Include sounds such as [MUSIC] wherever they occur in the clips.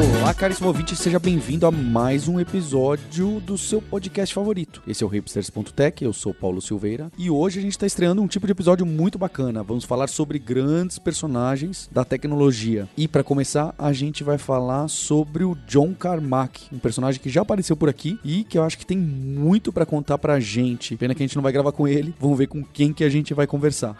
Olá, caríssimo ouvinte, seja bem-vindo a mais um episódio do seu podcast favorito. Esse é o hipsters.tech, eu sou Paulo Silveira e hoje a gente está estreando um tipo de episódio muito bacana. Vamos falar sobre grandes personagens da tecnologia. E para começar, a gente vai falar sobre o John Carmack, um personagem que já apareceu por aqui e que eu acho que tem muito para contar pra gente. Pena que a gente não vai gravar com ele. Vamos ver com quem que a gente vai conversar.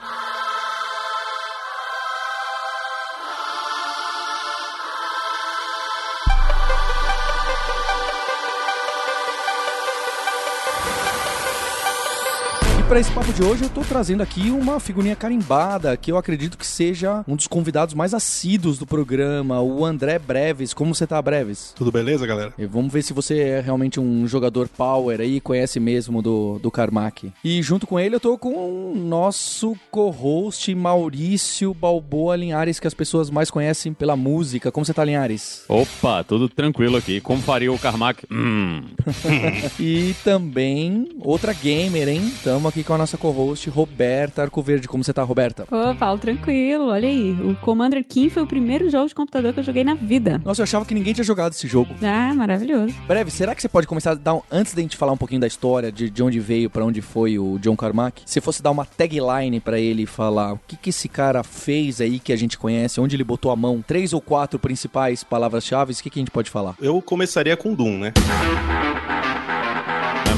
Para esse papo de hoje eu tô trazendo aqui uma figurinha carimbada que eu acredito que seja um dos convidados mais assíduos do programa, o André Breves. Como você tá, Breves? Tudo beleza, galera? E vamos ver se você é realmente um jogador power aí, conhece mesmo do, do Carmack. E junto com ele eu tô com o nosso co-host Maurício Balboa Linhares, que as pessoas mais conhecem pela música. Como você tá, Linhares? Opa, tudo tranquilo aqui. Como faria o Carmack? Hum. [LAUGHS] e também outra gamer, hein? Tamo aqui aqui com a nossa co-host, Roberta Arcoverde. Como você tá, Roberta? Ô, Paulo, tranquilo. Olha aí. O Commander King foi o primeiro jogo de computador que eu joguei na vida. Nossa, eu achava que ninguém tinha jogado esse jogo. Ah, maravilhoso. Breve, será que você pode começar a dar, um, antes da gente falar um pouquinho da história, de, de onde veio, para onde foi o John Carmack, se fosse dar uma tagline para ele falar o que, que esse cara fez aí que a gente conhece, onde ele botou a mão, três ou quatro principais palavras-chave, o que, que a gente pode falar? Eu começaria com Doom, né?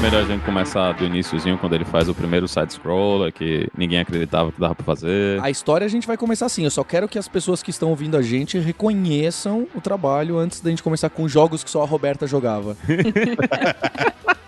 Melhor a gente começar do iníciozinho, quando ele faz o primeiro side-scroller, que ninguém acreditava que dava pra fazer. A história a gente vai começar assim. Eu só quero que as pessoas que estão ouvindo a gente reconheçam o trabalho antes da gente começar com jogos que só a Roberta jogava. [LAUGHS]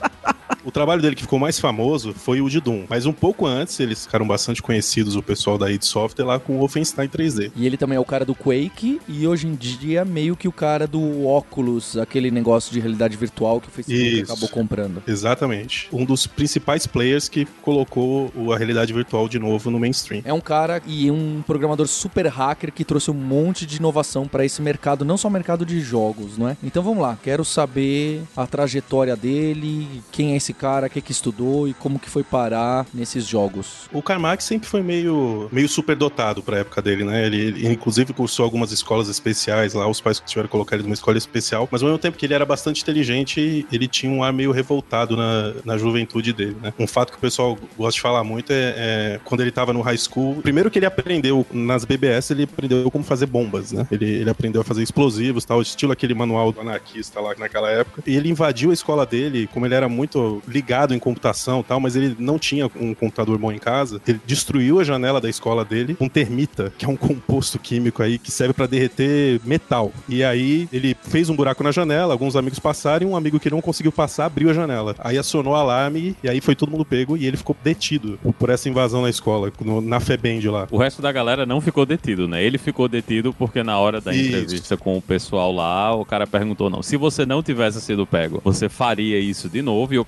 O trabalho dele que ficou mais famoso foi o de Doom. Mas um pouco antes, eles ficaram bastante conhecidos, o pessoal da id Software, lá com o Wolfenstein 3D. E ele também é o cara do Quake e hoje em dia meio que o cara do óculos, aquele negócio de realidade virtual que o Facebook Isso. acabou comprando. Exatamente. Um dos principais players que colocou a realidade virtual de novo no mainstream. É um cara e um programador super hacker que trouxe um monte de inovação para esse mercado, não só o mercado de jogos, não é? Então vamos lá, quero saber a trajetória dele, quem é esse cara, o que que estudou e como que foi parar nesses jogos? O Carmack sempre foi meio, meio superdotado pra época dele, né? Ele, ele, inclusive cursou algumas escolas especiais lá, os pais tiveram que colocar ele numa escola especial, mas ao mesmo tempo que ele era bastante inteligente, ele tinha um ar meio revoltado na, na juventude dele, né? Um fato que o pessoal gosta de falar muito é, é quando ele tava no high school, primeiro que ele aprendeu nas BBS, ele aprendeu como fazer bombas, né? Ele, ele aprendeu a fazer explosivos, tal, estilo aquele manual do anarquista lá naquela época. E ele invadiu a escola dele, como ele era muito ligado em computação tal, mas ele não tinha um computador bom em casa. Ele destruiu a janela da escola dele com termita, que é um composto químico aí que serve para derreter metal. E aí ele fez um buraco na janela, alguns amigos passaram e um amigo que não conseguiu passar abriu a janela. Aí acionou o alarme e aí foi todo mundo pego e ele ficou detido por essa invasão na escola, no, na FEBEND lá. O resto da galera não ficou detido, né? Ele ficou detido porque na hora da isso. entrevista com o pessoal lá, o cara perguntou: não, se você não tivesse sido pego, você faria isso de novo? E o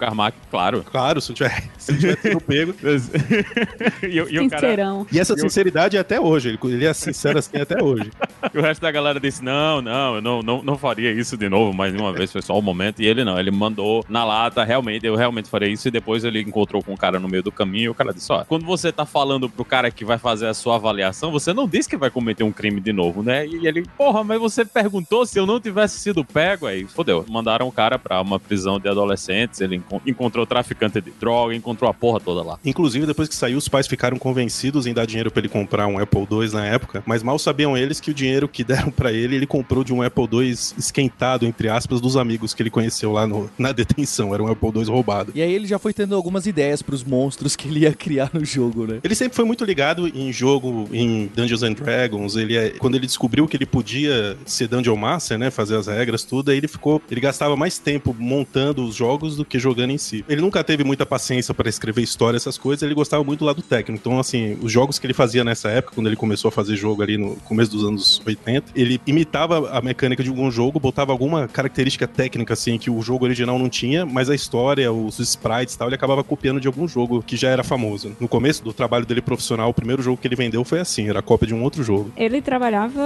Claro. Claro, se tiver, [LAUGHS] se tiver sido pego. [LAUGHS] e, e, o cara, e essa sinceridade é até hoje, ele, ele é sincero assim até hoje. [LAUGHS] E o resto da galera disse: não, não, eu não, não, não faria isso de novo mais uma vez, foi só um momento. E ele não, ele mandou na lata, realmente, eu realmente faria isso. E depois ele encontrou com o cara no meio do caminho e o cara disse: ó, quando você tá falando pro cara que vai fazer a sua avaliação, você não disse que vai cometer um crime de novo, né? E ele, porra, mas você perguntou se eu não tivesse sido pego, aí fodeu. Mandaram o cara pra uma prisão de adolescentes, ele encontrou traficante de droga, encontrou a porra toda lá. Inclusive, depois que saiu, os pais ficaram convencidos em dar dinheiro para ele comprar um Apple II na época, mas mal sabiam eles que o dinheiro que deram para ele, ele comprou de um Apple II esquentado, entre aspas, dos amigos que ele conheceu lá no, na detenção. Era um Apple II roubado. E aí ele já foi tendo algumas ideias para os monstros que ele ia criar no jogo, né? Ele sempre foi muito ligado em jogo, em Dungeons and Dragons. Ele é, quando ele descobriu que ele podia ser Dungeon Master, né, fazer as regras, tudo, aí ele ficou, ele gastava mais tempo montando os jogos do que jogando em Ele nunca teve muita paciência para escrever história, essas coisas, ele gostava muito do lado técnico. Então, assim, os jogos que ele fazia nessa época, quando ele começou a fazer jogo ali no começo dos anos 80, ele imitava a mecânica de algum jogo, botava alguma característica técnica, assim, que o jogo original não tinha, mas a história, os sprites e tal, ele acabava copiando de algum jogo que já era famoso. No começo do trabalho dele profissional, o primeiro jogo que ele vendeu foi assim, era cópia de um outro jogo. Ele trabalhava,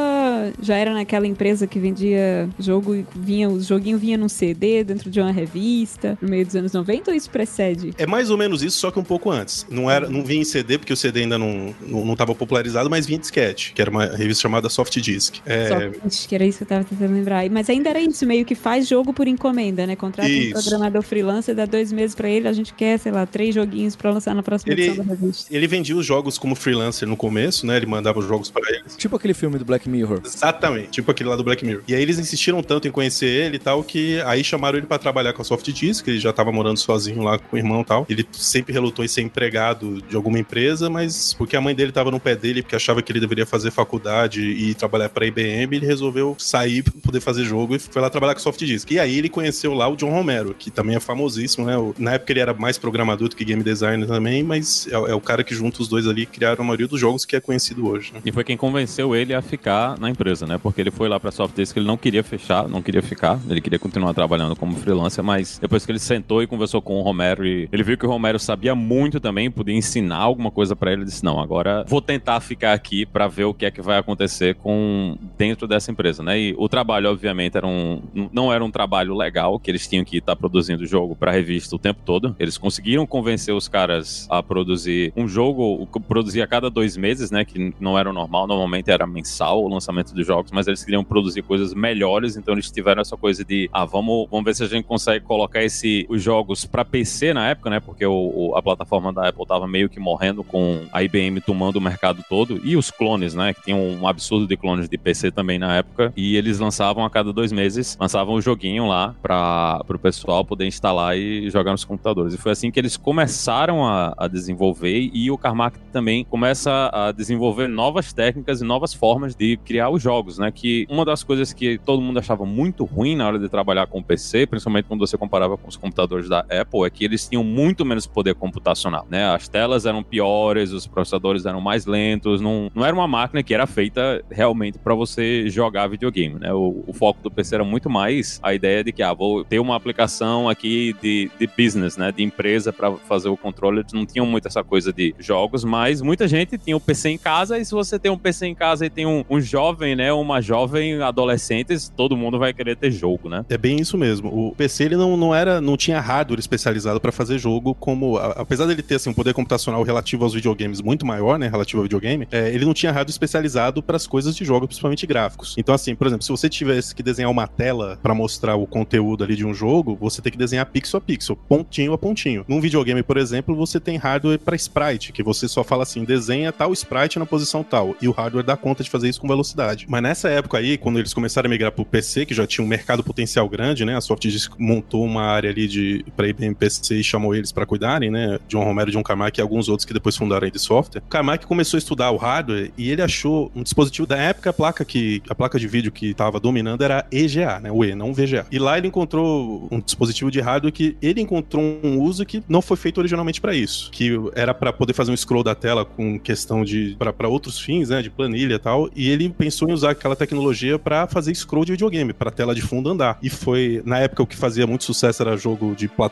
já era naquela empresa que vendia jogo vinha, o joguinho vinha num CD dentro de uma revista, no meio dos anos 90, ou isso precede? É mais ou menos isso, só que um pouco antes. Não era, não vinha em CD, porque o CD ainda não, não, não tava popularizado, mas vinha em disquete, que era uma revista chamada Soft Disc. É, Só que era isso que eu tava tentando lembrar. Mas ainda era isso, meio que faz jogo por encomenda, né? Contrata um Isso. programador freelancer, dá dois meses pra ele, a gente quer, sei lá, três joguinhos pra lançar na próxima Ele- edição da revista. ele vendia os jogos como freelancer no começo, né? Ele mandava os jogos pra eles. Tipo aquele filme do Black Mirror. Exatamente, tipo aquele lá do Black Mirror. E aí eles insistiram tanto em conhecer ele e tal, que aí chamaram ele pra trabalhar com a Soft Disc, ele já tava morando sozinho lá com o irmão e tal. Ele sempre relutou em ser empregado de alguma empresa, mas porque a mãe dele tava no pé dele, porque achava que ele deveria fazer faculdade e trabalhar pra IBM, ele resolveu sair pra poder fazer jogo e foi lá trabalhar com Soft Disc. E aí ele conheceu lá o John Romero, que também é famosíssimo, né? Na época ele era mais programador do que game designer também, mas é, é o cara que junta os dois ali criaram a maioria dos jogos que é conhecido hoje, né? E foi quem convenceu ele a ficar na empresa, né? Porque ele foi lá pra Softdisk, ele não queria fechar, não queria ficar, ele queria continuar trabalhando como freelancer, mas depois que ele sentou e conversou com o Romero e ele viu que o Romero sabia muito também, podia ensinar alguma coisa pra ele, ele disse: "Não, agora vou tentar ficar aqui pra ver o que é que vai acontecer com dentro dessa empresa", né? E o trabalho obviamente era um não era um trabalho legal, que eles tinham que estar produzindo jogo pra revista o tempo todo. Eles conseguiram convencer os caras a produzir um jogo, produzir a cada dois meses, né? Que não era o normal, normalmente era mensal o lançamento dos jogos, mas eles queriam produzir coisas melhores, então eles tiveram essa coisa de, ah, vamos, vamos ver se a gente consegue colocar esse, os jogos pra PC na época, né? Porque o, o- a plataforma da Apple tava meio que morrendo com a IBM tomando o mercado todo e os clones, né? Que tinham um absurdo de clones de PC também na época. E eles lançavam a cada dois meses, lançavam o joguinho lá para o pessoal poder instalar e jogar nos computadores. E foi assim que eles começaram a, a desenvolver e o Carmack também começa a desenvolver novas técnicas e novas formas de criar os jogos, né? Que uma das coisas que todo mundo achava muito ruim na hora de trabalhar com o PC, principalmente quando você comparava com os computadores da Apple, é que eles tinham muito menos poder computacional, né? As telas eram piores, os processadores eram mais lentos, não, não era uma máquina que era feita realmente para você jogar videogame, né? O, o foco do PC era muito mais a ideia de que, ah, vou ter uma aplicação aqui de, de business, né? De empresa para fazer o controle. Eles não tinham muito essa coisa de jogos, mas muita gente tinha o PC em casa e se você tem um PC em casa e tem um, um jovem, né? Uma jovem adolescentes, todo mundo vai querer ter jogo, né? É bem isso mesmo. O PC ele não, não era, não tinha hardware especializado para fazer jogo, como a- apesar dele ter assim um poder computacional relativo aos videogames muito maior, né, relativo ao videogame, é, ele não tinha hardware especializado para as coisas de jogo, principalmente gráficos. Então assim, por exemplo, se você tivesse que desenhar uma tela para mostrar o conteúdo ali de um jogo, você tem que desenhar pixel a pixel, pontinho a pontinho. Num videogame, por exemplo, você tem hardware para sprite, que você só fala assim, desenha tal sprite na posição tal, e o hardware dá conta de fazer isso com velocidade. Mas nessa época aí, quando eles começaram a migrar pro PC, que já tinha um mercado potencial grande, né? A Softdisk montou uma área ali de para IBM PC e chamou eles para cuidarem, né? John Romero, John Carmack e alguns outros que depois fundaram a ID Software. O Carmack começou a estudar o hardware e ele achou um dispositivo da época a placa que a placa de vídeo que estava dominando era EGA, né? O E, não VGA. E lá ele encontrou um dispositivo de hardware que ele encontrou um uso que não foi feito originalmente para isso, que era para poder fazer um scroll da tela com questão de para outros fins, né, de planilha e tal, e ele pensou em usar aquela tecnologia para fazer scroll de videogame, para tela de fundo andar. E foi na época o que fazia muito sucesso era jogo de plataforma,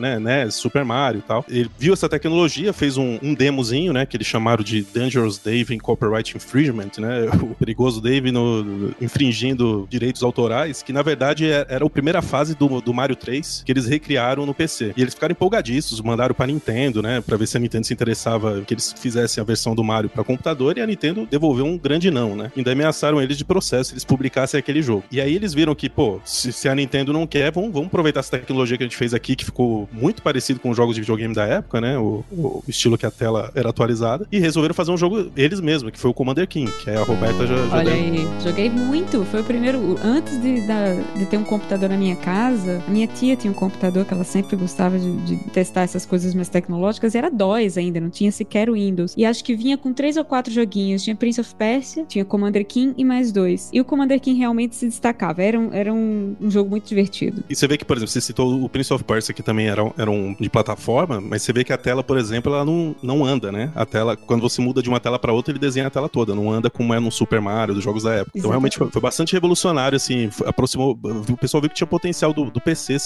né, né, Super Mario e tal. Ele viu essa tecnologia, fez um, um demozinho, né, que eles chamaram de Dangerous Dave in Copyright Infringement, né, [LAUGHS] o perigoso Dave no, infringindo direitos autorais, que na verdade é- era a primeira fase do, do Mario 3 que eles recriaram no PC. E eles ficaram empolgadíssimos, mandaram pra Nintendo, né, pra ver se a Nintendo se interessava que eles fizessem a versão do Mario pra computador e a Nintendo devolveu um grande não, né. Ainda ameaçaram eles de processo se eles publicassem aquele jogo. E aí eles viram que, pô, se, se a Nintendo não quer, vamos, vamos aproveitar essa tecnologia que a gente fez aqui, que ficou muito parecido com os jogos de videogame da época, né, o, o estilo que a tela era atualizada, e resolveram fazer um jogo eles mesmos, que foi o Commander King, que a Roberta já, já Olha deu. aí, joguei muito. Foi o primeiro. Antes de, da- de ter um computador na minha casa, a minha tia tinha um computador que ela sempre gostava de, de testar essas coisas mais tecnológicas. E era DOS ainda, não tinha sequer o Windows. E acho que vinha com três ou quatro joguinhos. Tinha Prince of Persia, tinha Commander King e mais dois. E o Commander King realmente se destacava. Era um, era um, um jogo muito divertido. E você vê que, por exemplo, você citou o Prince of Persia. Wars que também eram, eram de plataforma, mas você vê que a tela, por exemplo, ela não, não anda, né? A tela, quando você muda de uma tela para outra, ele desenha a tela toda, não anda como é no Super Mario, dos jogos da época. Então realmente foi, foi bastante revolucionário, assim, aproximou, o pessoal viu que tinha potencial do, do PC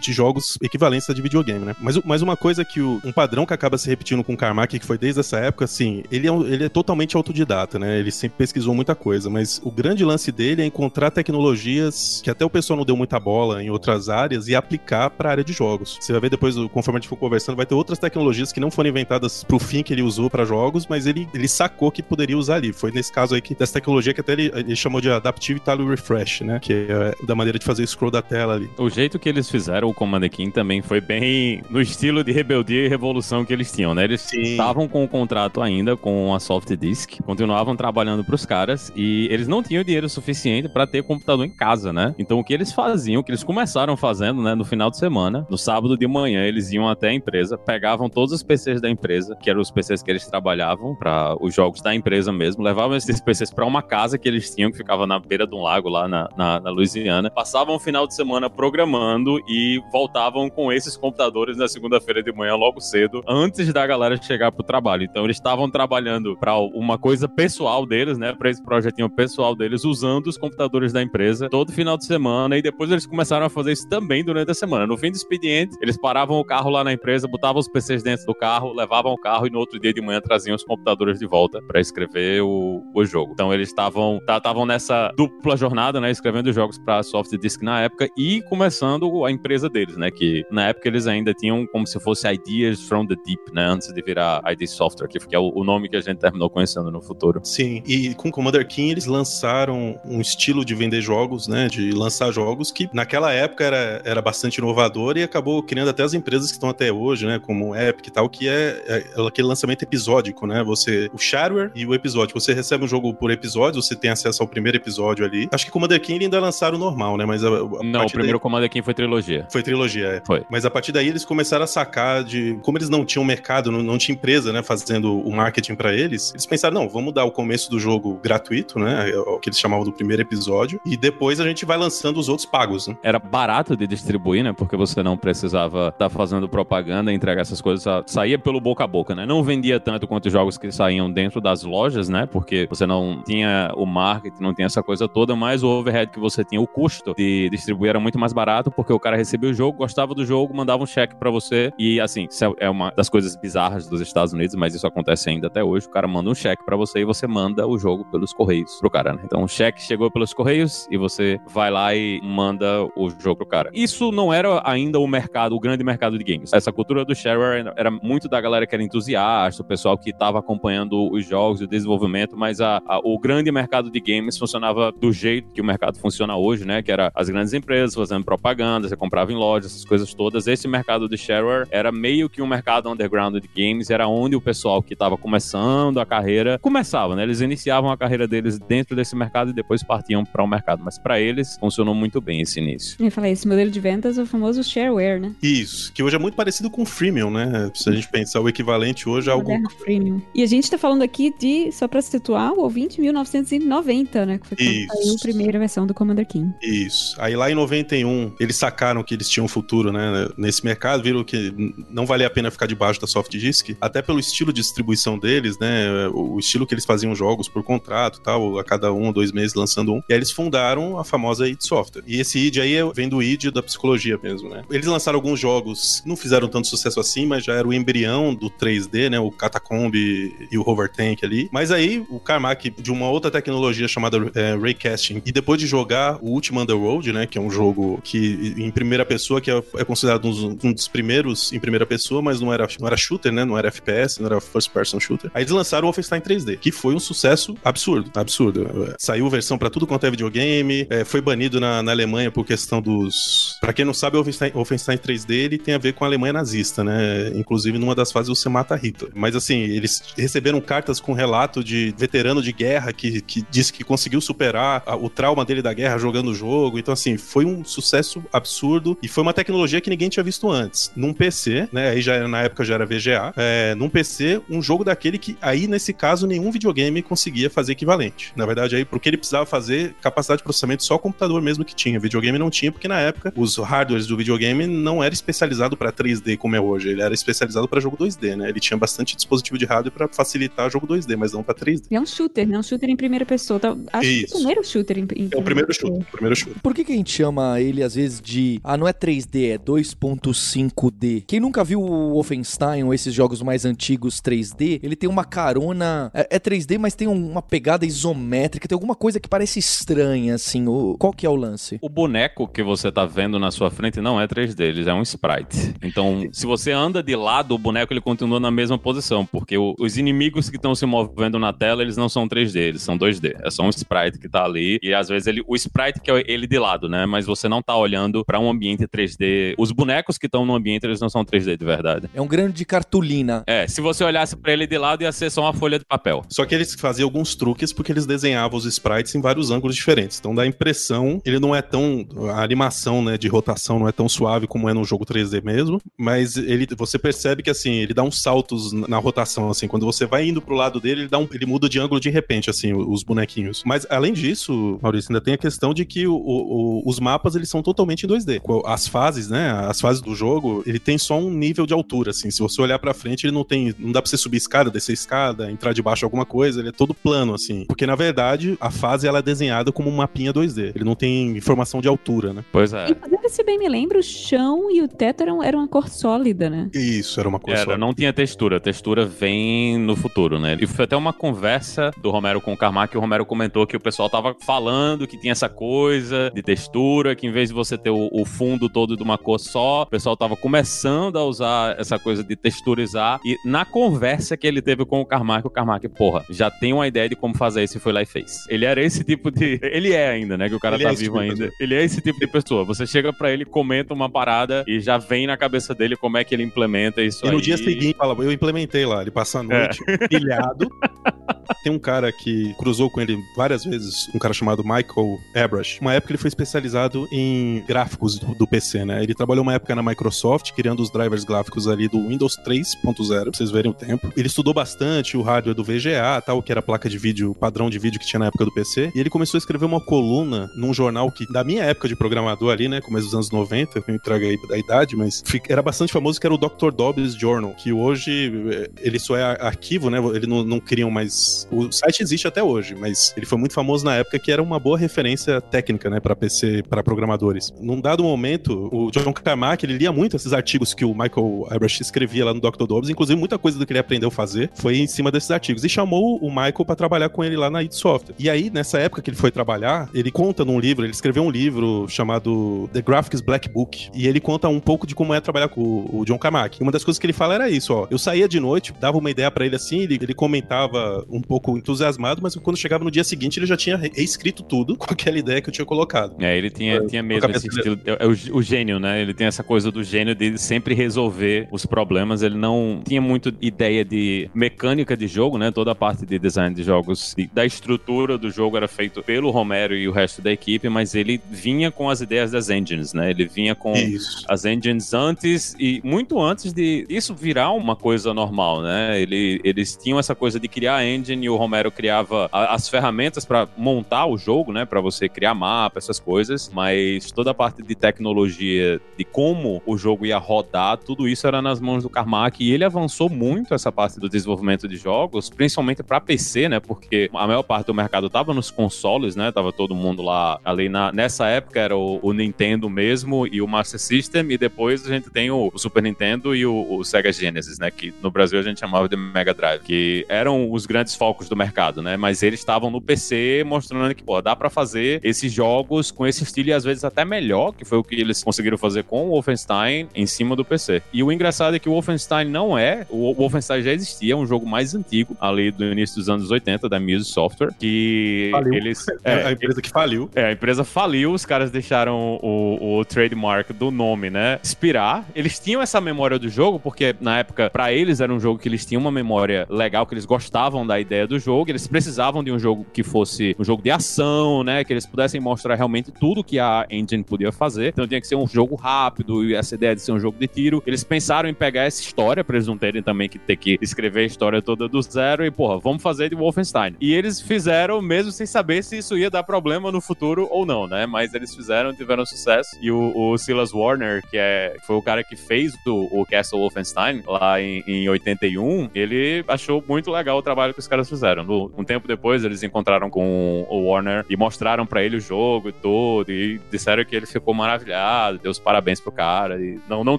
de jogos equivalentes a de videogame, né? Mas, mas uma coisa que o, um padrão que acaba se repetindo com o Carmack, que foi desde essa época, assim, ele é, ele é totalmente autodidata, né? Ele sempre pesquisou muita coisa, mas o grande lance dele é encontrar tecnologias que até o pessoal não deu muita bola em outras áreas e aplicar para área de jogos. Você vai ver depois, conforme a gente for conversando, vai ter outras tecnologias que não foram inventadas pro fim que ele usou para jogos, mas ele, ele sacou que poderia usar ali. Foi nesse caso aí que dessa tecnologia que até ele, ele chamou de Adaptive Tile Refresh, né? Que é da maneira de fazer o scroll da tela ali. O jeito que eles fizeram o Commander King também foi bem no estilo de rebeldia e revolução que eles tinham, né? Eles estavam com o contrato ainda com a Soft Disk, continuavam trabalhando pros caras e eles não tinham dinheiro suficiente para ter computador em casa, né? Então o que eles faziam, o que eles começaram fazendo, né, no final de semana, no sábado de manhã, eles iam até a empresa, pegavam todos os PCs da empresa, que eram os PCs que eles trabalhavam para os jogos da empresa mesmo, levavam esses PCs para uma casa que eles tinham, que ficava na beira de um lago lá na, na, na Louisiana, passavam o final de semana programando e voltavam com esses computadores na segunda-feira de manhã, logo cedo, antes da galera chegar pro trabalho. Então eles estavam trabalhando para uma coisa pessoal deles, né, para esse projetinho pessoal deles, usando os computadores da empresa todo final de semana e depois eles começaram a fazer isso também durante a semana. No fim do expediente, eles paravam o carro lá na empresa, botavam os PCs dentro do carro, levavam o carro e no outro dia de manhã traziam os computadores de volta para escrever o, o jogo. Então eles estavam estavam nessa dupla jornada, né, escrevendo jogos para Soft Disk na época e começando a empresa deles, né, que na época eles ainda tinham como se fosse Ideas from the Deep, né, antes de virar ID Software, que é o, o nome que a gente terminou conhecendo no futuro. Sim, e com Commander King eles lançaram um estilo de vender jogos, né, de lançar jogos que naquela época era, era bastante inovador e acabou criando até as empresas que estão até hoje, né, como Epic e tal, que é, é aquele lançamento episódico, né, você, o shareware e o episódio, você recebe um jogo por episódio, você tem acesso ao primeiro episódio ali. Acho que Commander King ainda lançaram o normal, né, mas a, a Não, o primeiro daí... Commander King foi trilogia. Foi trilogia, é. Foi. Mas a partir daí eles começaram a sacar de como eles não tinham mercado, não, não tinha empresa, né, fazendo o marketing para eles, eles pensaram, não, vamos dar o começo do jogo gratuito, né, é o que eles chamavam do primeiro episódio, e depois a gente vai lançando os outros pagos, né? Era barato de distribuir, né, porque você não precisava estar tá fazendo propaganda, entregar essas coisas, saía pelo boca a boca, né? Não vendia tanto quanto os jogos que saíam dentro das lojas, né, porque você não tinha o marketing, não tinha essa coisa toda, mas o overhead que você tinha, o custo de distribuir era muito mais barato, porque o cara recebia o jogo, gostava do jogo, mandava um cheque para você, e assim, isso é uma das coisas bizarras dos Estados Unidos, mas isso acontece ainda até hoje, o cara manda um cheque para você e você manda o jogo pelos correios pro cara, né? Então o cheque chegou pelos correios e você vai lá e manda o jogo pro cara. Isso não era ainda o mercado, o grande mercado de games. Essa cultura do shareware era muito da galera que era entusiasta, o pessoal que estava acompanhando os jogos, o desenvolvimento, mas a, a, o grande mercado de games funcionava do jeito que o mercado funciona hoje, né? Que era as grandes empresas fazendo propaganda, você comprava em lojas, essas coisas todas. Esse mercado de shareware era meio que um mercado underground de games, era onde o pessoal que estava começando a carreira começava, né? Eles iniciavam a carreira deles dentro desse mercado e depois partiam para o um mercado. Mas para eles funcionou muito bem esse início. Eu falei, esse modelo de vendas é o famoso shareware, né? Isso, que hoje é muito parecido com o freemium, né? Se a gente pensar o equivalente hoje é algo. Freemium. E a gente tá falando aqui de, só para situar, o ouvinte 1990, né? Que foi quando Isso. saiu a primeira versão do Commander King. Isso. Aí lá em 91, eles sacaram que eles tinham futuro, né? Nesse mercado, viram que não valia a pena ficar debaixo da soft disk, até pelo estilo de distribuição deles, né? O estilo que eles faziam jogos por contrato tal, a cada um ou dois meses lançando um. E aí eles fundaram a famosa id Software. E esse id aí vem do id da psicologia mesmo, né? Eles lançaram alguns jogos, não fizeram tanto sucesso assim, mas já era o embrião do 3D, né? O Catacomb e o Hover Tank ali. Mas aí o Carmack, de uma outra tecnologia chamada é, Raycasting, e depois de jogar o Ultima Underworld, né? Que é um jogo que em primeira pessoa, que é, é considerado um, um dos primeiros em primeira pessoa, mas não era, não era shooter, né? Não era FPS, não era first person shooter. Aí eles lançaram o Wolfenstein 3D, que foi um sucesso absurdo, absurdo. Saiu versão para tudo quanto é videogame, é, foi banido na, na, Alemanha por questão dos. Para quem não sabe, o Wolfenstein, Wolfenstein 3D ele tem a ver com a Alemanha nazista, né? Inclusive, numa das fases você mata Hitler. Mas assim, eles receberam cartas com relato de veterano de guerra que, que disse que conseguiu superar a, o trauma dele da guerra jogando o jogo. Então, assim, foi um sucesso absurdo e foi uma tecnologia que ninguém tinha visto antes. Num PC, né? Aí já na época já era VGA. É, num PC, um jogo daquele que aí, nesse caso, nenhum videogame conseguia fazer equivalente. Na verdade, aí, porque ele precisava fazer capacidade de processamento só o computador mesmo que tinha. Videogame não tinha, porque na época os hardwares do videogame videogame não era especializado para 3D como é hoje, ele era especializado para jogo 2D, né? Ele tinha bastante dispositivo de hardware para facilitar jogo 2D, mas não para 3D. É um shooter, né? Um shooter em primeira pessoa. Tá- Acho que é o Isso. primeiro shooter em, em É o primeiro o primeiro chute. Por que, que a gente chama ele às vezes de. Ah, não é 3D, é 2.5D? Quem nunca viu o Wolfenstein ou esses jogos mais antigos 3D, ele tem uma carona. É, é 3D, mas tem um- uma pegada isométrica, tem alguma coisa que parece estranha, assim. O, qual que é o lance? O boneco que você tá vendo na sua frente não é 3D, ele é um sprite. Então, se você anda de lado, o boneco ele continua na mesma posição, porque o- os inimigos que estão se movendo na tela, eles não são 3D, eles são 2D. É só um sprite que tá ali e às vezes ele, o sprite que é ele de lado, né? Mas você não tá olhando pra um ambiente 3D. Os bonecos que estão no ambiente, eles não são 3D de verdade. É um grande cartolina. É, se você olhasse pra ele de lado, ia ser só uma folha de papel. Só que eles faziam alguns truques porque eles desenhavam os sprites em vários ângulos diferentes. Então dá a impressão, ele não é tão. A animação né, de rotação não é tão suave como é no jogo 3D mesmo, mas ele, você percebe que assim, ele dá uns saltos na rotação, assim. Quando você vai indo pro lado dele, ele, dá um, ele muda de ângulo de repente, assim, os bonequinhos. Mas além disso, Maurício, ainda tem a questão de que o- o- os mapas eles são totalmente em 2D. As fases, né? As fases do jogo, ele tem só um nível de altura, assim. Se você olhar pra frente, ele não tem. Não dá pra você subir escada, descer escada, entrar debaixo de alguma coisa, ele é todo plano, assim. Porque, na verdade, a fase ela é desenhada como um mapinha 2D. Ele não tem informação de altura, né? Pois é. Inclusive, se bem me lembro, o chão e o teto eram, eram uma cor sólida, né? Isso, era uma coisa Era, só. não tinha textura. A textura vem no futuro, né? E foi até uma conversa do Romero com o Carmack que o Romero comentou que o pessoal tava falando que tinha essa coisa de textura, que em vez de você ter o, o fundo todo de uma cor só, o pessoal tava começando a usar essa coisa de texturizar. E na conversa que ele teve com o Carmack, o Carmack, porra, já tem uma ideia de como fazer isso e foi lá e fez. Ele era esse tipo de. [LAUGHS] Ele é ainda, né? Que o cara Ele tá é vivo tipo ainda. Ele é esse tipo de pessoa. Você chega pra ele, comenta uma parada e já vem na cabeça dele como é que ele implementa isso E aí. no dia seguinte, fala, eu implementei lá. Ele passa a noite pilhado. [LAUGHS] Tem um cara que cruzou com ele várias vezes, um cara chamado Michael Abrash. Uma época ele foi especializado em gráficos do, do PC, né? Ele trabalhou uma época na Microsoft, criando os drivers gráficos ali do Windows 3.0, pra vocês verem o tempo. Ele estudou bastante o hardware do VGA, tal, que era a placa de vídeo, padrão de vídeo que tinha na época do PC. E ele começou a escrever uma coluna num jornal que, da minha época de programador ali, né? Começo dos anos 90, me entrega aí da idade, mas era bastante famoso, que era o Dr. Dobbs Journal, que hoje eh, ele só é arquivo, né? Ele não, não criam mais. O site existe até hoje, mas ele foi muito famoso na época que era uma boa referência técnica, né, para PC, para programadores. Num dado momento, o John Carmack, ele lia muito esses artigos que o Michael Abrash escrevia lá no Dr. Dobbs, inclusive muita coisa do que ele aprendeu a fazer foi em cima desses artigos e chamou o Michael para trabalhar com ele lá na id Software. E aí, nessa época que ele foi trabalhar, ele conta num livro, ele escreveu um livro chamado The Graphics Black Book, e ele conta um pouco de como é trabalhar com o, o John Carmack. Uma das coisas que ele fala era isso, ó, eu saía de noite, dava uma ideia para ele assim, ele, ele comentava um pouco entusiasmado, mas quando chegava no dia seguinte ele já tinha re- reescrito tudo com aquela ideia que eu tinha colocado. É, ele tinha, tinha mesmo esse estilo. É, é o, o gênio, né? Ele tem essa coisa do gênio de sempre resolver os problemas. Ele não tinha muito ideia de mecânica de jogo, né? Toda a parte de design de jogos, e da estrutura do jogo era feito pelo Romero e o resto da equipe, mas ele vinha com as ideias das engines, né? Ele vinha com Isso. as engines antes e muito antes de isso virar uma coisa normal, né? Ele, eles tinham essa coisa de criar a engine e o Romero criava a- as ferramentas para montar o jogo, né? Para você criar mapa, essas coisas, mas toda a parte de tecnologia, de como o jogo ia rodar, tudo isso era nas mãos do Carmack e ele avançou muito essa parte do desenvolvimento de jogos, principalmente para PC, né? Porque a maior parte do mercado tava nos consoles, né? Tava todo mundo lá ali na, nessa época era o, o Nintendo mesmo e o Master System e depois a gente tem o, o Super Nintendo e o, o Sega Genesis, né? Que no Brasil a gente chamava de Mega Drive, que eram os grandes focos do mercado, né? Mas eles estavam no PC mostrando que, pô, dá pra fazer esses jogos com esse estilo e às vezes até melhor, que foi o que eles conseguiram fazer com o Wolfenstein em cima do PC. E o engraçado é que o Wolfenstein não é, o Wolfenstein já existia, é um jogo mais antigo, ali do início dos anos 80, da Muse Software, que Faliu. eles... É, é, a empresa que faliu. é, a empresa faliu, os caras deixaram o, o trademark do nome, né, expirar. Eles tinham essa memória do jogo, porque na época, pra eles, era um jogo que eles tinham uma memória legal, que eles gostavam da ideia do jogo. Eles precisavam de um jogo que fosse um jogo de ação, né? Que eles pudessem mostrar realmente tudo que a engine podia fazer. Então tinha que ser um jogo rápido e essa ideia de ser um jogo de tiro. Eles pensaram em pegar essa história para eles não terem também que ter que escrever a história toda do zero e, porra, vamos fazer de Wolfenstein. E eles fizeram mesmo sem saber se isso ia dar problema no futuro ou não, né? Mas eles fizeram, tiveram sucesso. E o, o Silas Warner, que é, foi o cara que fez o, o Castle Wolfenstein lá em, em 81, ele achou muito legal o trabalho que os caras fizeram. No, um tempo depois, eles encontraram com o Warner e mostraram para ele o jogo e tudo, e disseram que ele ficou maravilhado, deu os parabéns pro cara, e não, não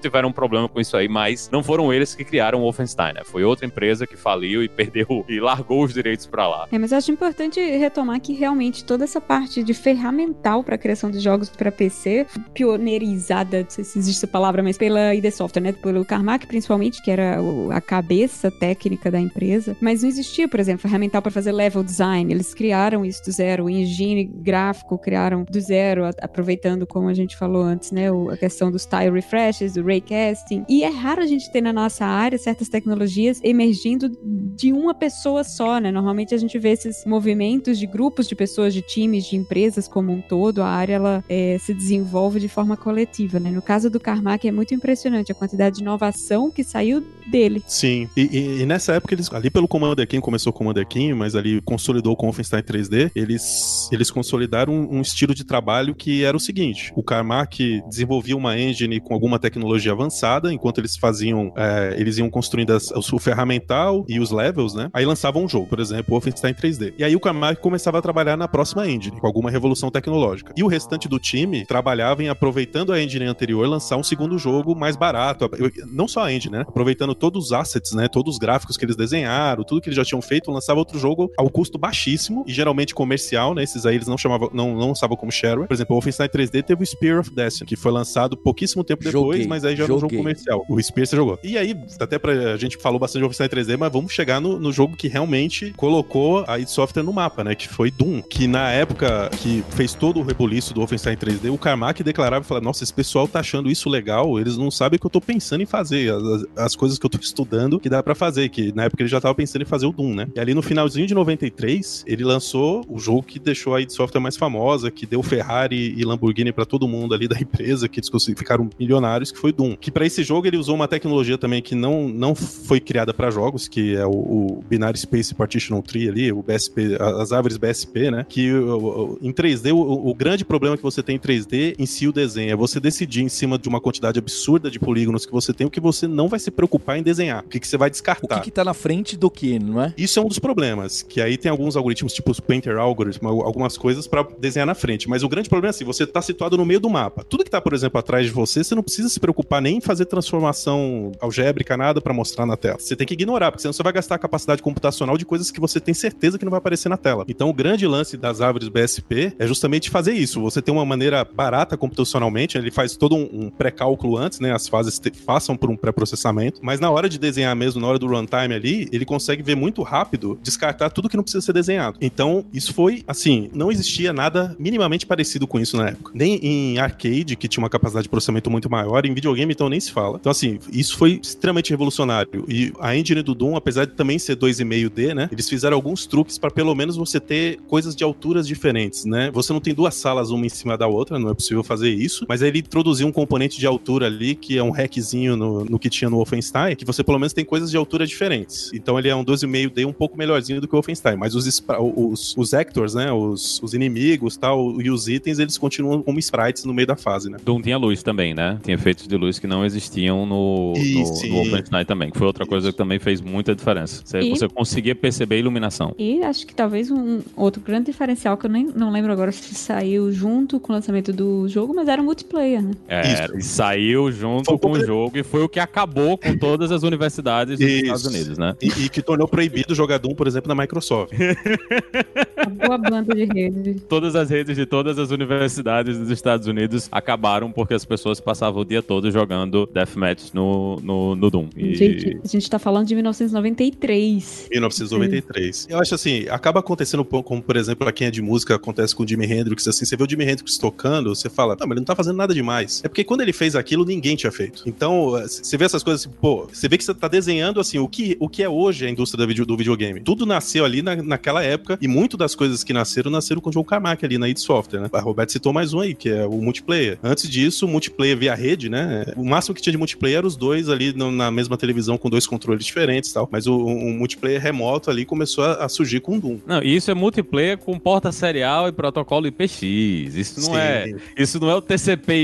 tiveram problema com isso aí, mas não foram eles que criaram o Wolfenstein, né? Foi outra empresa que faliu e [LAUGHS] perdeu e largou os direitos para lá. É, mas eu acho importante retomar que realmente toda essa parte de ferramental para criação de jogos para PC, não sei se existe essa palavra, mas pela ID Software, né? Pelo Carmack principalmente, que era a cabeça técnica da empresa, mas não existia, por exemplo, ferramental para fazer level design. Eles criaram isso do zero, o engine gráfico criaram do zero, aproveitando como a gente falou antes, né, a questão dos tile refreshes, do raycasting. E é raro a gente ter na nossa área certas tecnologias emergindo de uma pessoa só, né? Normalmente a gente vê esses movimentos de grupos de pessoas, de times, de empresas como um todo. A área ela é, se desenvolve de forma coletiva, né? No caso do Carmack é muito impressionante a quantidade de inovação que saiu dele. Sim, e, e, e nessa época eles, ali pelo Commander King, começou o Commander King, mas ali consolidou o Wolfenstein 3D, eles, eles consolidaram um, um, estilo de trabalho que era o seguinte, o Carmack desenvolvia uma engine com alguma tecnologia avançada, enquanto eles faziam, é, eles iam construindo as, o ferramental e os levels, né, aí lançavam um jogo, por exemplo, o Wolfenstein 3D. E aí o Carmack começava a trabalhar na próxima engine, com alguma revolução tecnológica. E o restante do time trabalhava em, aproveitando a engine anterior, lançar um segundo jogo mais barato, não só a engine, né, aproveitando todos os assets, né? Todos os gráficos que eles desenharam, tudo que eles já tinham feito, lançava outro jogo ao custo baixíssimo e geralmente comercial, né? Esses aí eles não chamavam, não, não lançavam como shareware. Por exemplo, o Wolfenstein 3D teve o Spear of Destiny, que foi lançado pouquíssimo tempo depois, joguei, mas aí já era um jogo comercial. O Spear você jogou. E aí, até pra a gente falou bastante de Wolfenstein 3D, mas vamos chegar no, no jogo que realmente colocou a id Software no mapa, né? Que foi Doom, que na época que fez todo o rebuliço do Wolfenstein 3D, o Carmack declarava e falava: Nossa, esse pessoal tá achando isso legal, eles não sabem o que eu tô pensando em fazer, as, as coisas que eu tô [LAUGHS] estudando que dá para fazer, que na época ele já tava pensando em fazer o Doom, né? E ali no finalzinho de 93, ele lançou o jogo que deixou a id Software mais famosa, que deu Ferrari e Lamborghini para todo mundo ali da [LAUGHS] empresa, que eles ficaram milionários, que foi Doom. Que para esse jogo ele usou uma tecnologia também que não, não foi criada para jogos, que é o, o, Binary Space Partition Tree ali, o BSP, as árvores BSP, né? Que em 3D, o, o grande problema que você tem em 3D em si o desenho é você decidir em cima de uma quantidade absurda de polígonos que você tem, o que você não vai se preocupar em desenhar. O que, que você vai descartar? O que, que tá na frente do que, não é? Isso é um dos problemas, que aí tem alguns algoritmos, tipo os Painter Algorithm, algumas coisas para desenhar na frente. Mas o grande problema é assim, você tá situado no meio do mapa. Tudo que tá, por exemplo, atrás de você, você não precisa se preocupar nem em fazer transformação algébrica, nada para mostrar na tela. Você tem que ignorar, porque senão você vai gastar a capacidade computacional de coisas que você tem certeza que não vai aparecer na tela. Então, o grande lance das árvores BSP é justamente fazer isso. Você tem uma maneira barata computacionalmente, ele faz todo um, um pré-cálculo antes, né? As fases passam por um pré-processamento, mas na hora de desenhar mesmo, na hora do runtime ali, ele consegue ver muito rápido, descartar tudo que não precisa ser desenhado. Então, isso foi, assim, não existia nada minimamente parecido com isso na época. Nem em arcade, que tinha uma capacidade de processamento muito maior, em videogame, então nem se fala. Então, assim, isso foi extremamente revolucionário. E a engine do Doom, apesar de também ser 2,5D, né, eles fizeram alguns truques para pelo menos você ter coisas de alturas diferentes, né? Você não tem duas salas uma em cima da outra, não é possível fazer isso, mas aí ele introduziu um componente de altura ali, que é um hackzinho no, no que tinha no Wolfenstein, que você pelo menos tem coisas de altura diferentes. Então ele é um 12,5D um pouco melhorzinho do que o Wolfenstein, mas os, os, os actors, né, os, os inimigos tal, e os itens, eles continuam como sprites no meio da fase, né? Doom tinha luz também, né? Tinha efeitos de luz que não existiam no, no, no Wolfenstein também, que foi outra coisa que também fez muita diferença. Você, e... você conseguia perceber a iluminação. E acho que talvez um outro grande diferencial que eu nem não lembro agora se saiu junto com o lançamento do jogo, mas era o multiplayer, né? É, e saiu junto foi com o jogo e foi o que acabou com todas as universidades dos Estados Unidos, né? E, e que tornou proibido jogar Doom, por exemplo, na Microsoft. [LAUGHS] boa banda de rede. Todas as redes de todas as universidades dos Estados Unidos acabaram porque as pessoas passavam o dia todo jogando Deathmatch no, no, no Doom. E... Gente, a gente tá falando de 1993. 1993. Eu acho assim, acaba acontecendo como, por exemplo, pra quem é de música, acontece com o Jimi Hendrix, assim, você vê o Jimi Hendrix tocando, você fala, não, mas ele não tá fazendo nada demais. É porque quando ele fez aquilo, ninguém tinha feito. Então, você vê essas coisas assim, pô, você vê que você tá desenhando, assim, o que, o que é hoje a indústria do, video, do videogame. Tudo nasceu ali na, naquela época e muito das coisas que nasceram, nasceram com o Joe Carmack ali na id Software, né? A Roberto citou mais um aí, que é o multiplayer. Antes disso, o multiplayer via rede, né? O máximo que tinha de multiplayer era os dois ali na mesma televisão com dois controles diferentes e tal. Mas o, multiplayer remoto ali começou a, a, surgir com o Doom. Não, isso é multiplayer com porta serial e protocolo IPX. Isso não é Sim. é isso não é o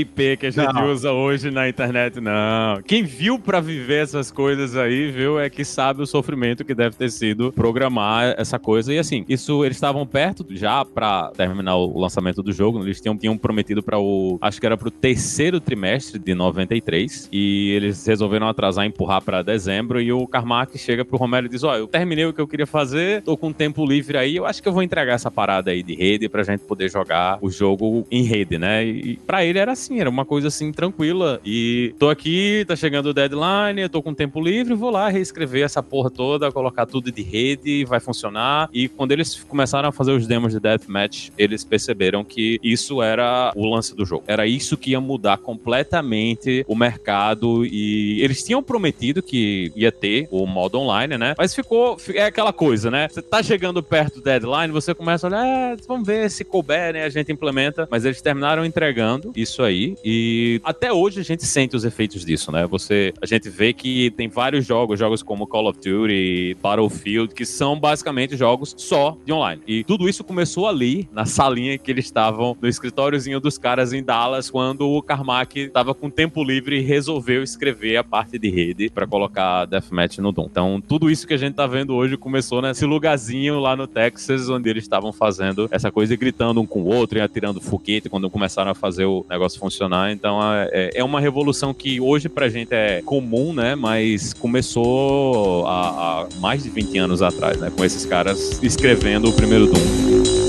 TCP/IP que a gente não. usa hoje na internet, não. Quem viu para viver essas coisas aí, viu, é que sabe o sofrimento que deve ter sido programar essa coisa. E assim, isso eles estavam perto já para terminar o lançamento do jogo. Eles tinham, tinham prometido para o, acho que era para o terceiro trimestre de 93 e eles resolveram atrasar, empurrar para dezembro. E o Carmack chega pro Romero e diz: Ó, oh, eu terminei o que eu queria fazer, tô com tempo livre aí, eu acho que eu vou entregar essa parada aí de rede pra gente poder jogar o jogo em rede, né? E para ele era assim, era uma coisa assim tranquila. E tô aqui, tá chegando o deadline, eu tô com tempo livre, vou lá reescrever essa porra toda, colocar tudo de rede, vai funcionar. E quando eles começaram a fazer os demos de deathmatch, eles perceberam que isso era o lance do jogo. Era isso que ia mudar completamente o mercado e eles tinham prometido que ia ter o modo online, né? Mas ficou é aquela coisa, né? Você tá chegando perto do deadline, você começa a olhar, é, vamos ver se couber, né? A gente implementa, mas eles terminaram entregando isso aí e até hoje a gente sente os efeitos disso, né? Você, a gente vê que tem vários jogos, jogos como Call of Duty, Battlefield, que são basicamente jogos só de online. E tudo isso começou ali, na salinha que eles estavam no escritóriozinho dos caras em Dallas, quando o Carmack estava com tempo livre e resolveu escrever a parte de rede para colocar Deathmatch no Doom. Então, tudo isso que a gente tá vendo hoje começou nesse lugarzinho lá no Texas, onde eles estavam fazendo essa coisa e gritando um com o outro e atirando foguete quando começaram a fazer o negócio funcionar. Então, é, é uma revolução que hoje pra gente é comum, né? Mas começou há, há mais de 20 anos atrás, né? Com esses caras escrevendo o primeiro Doom.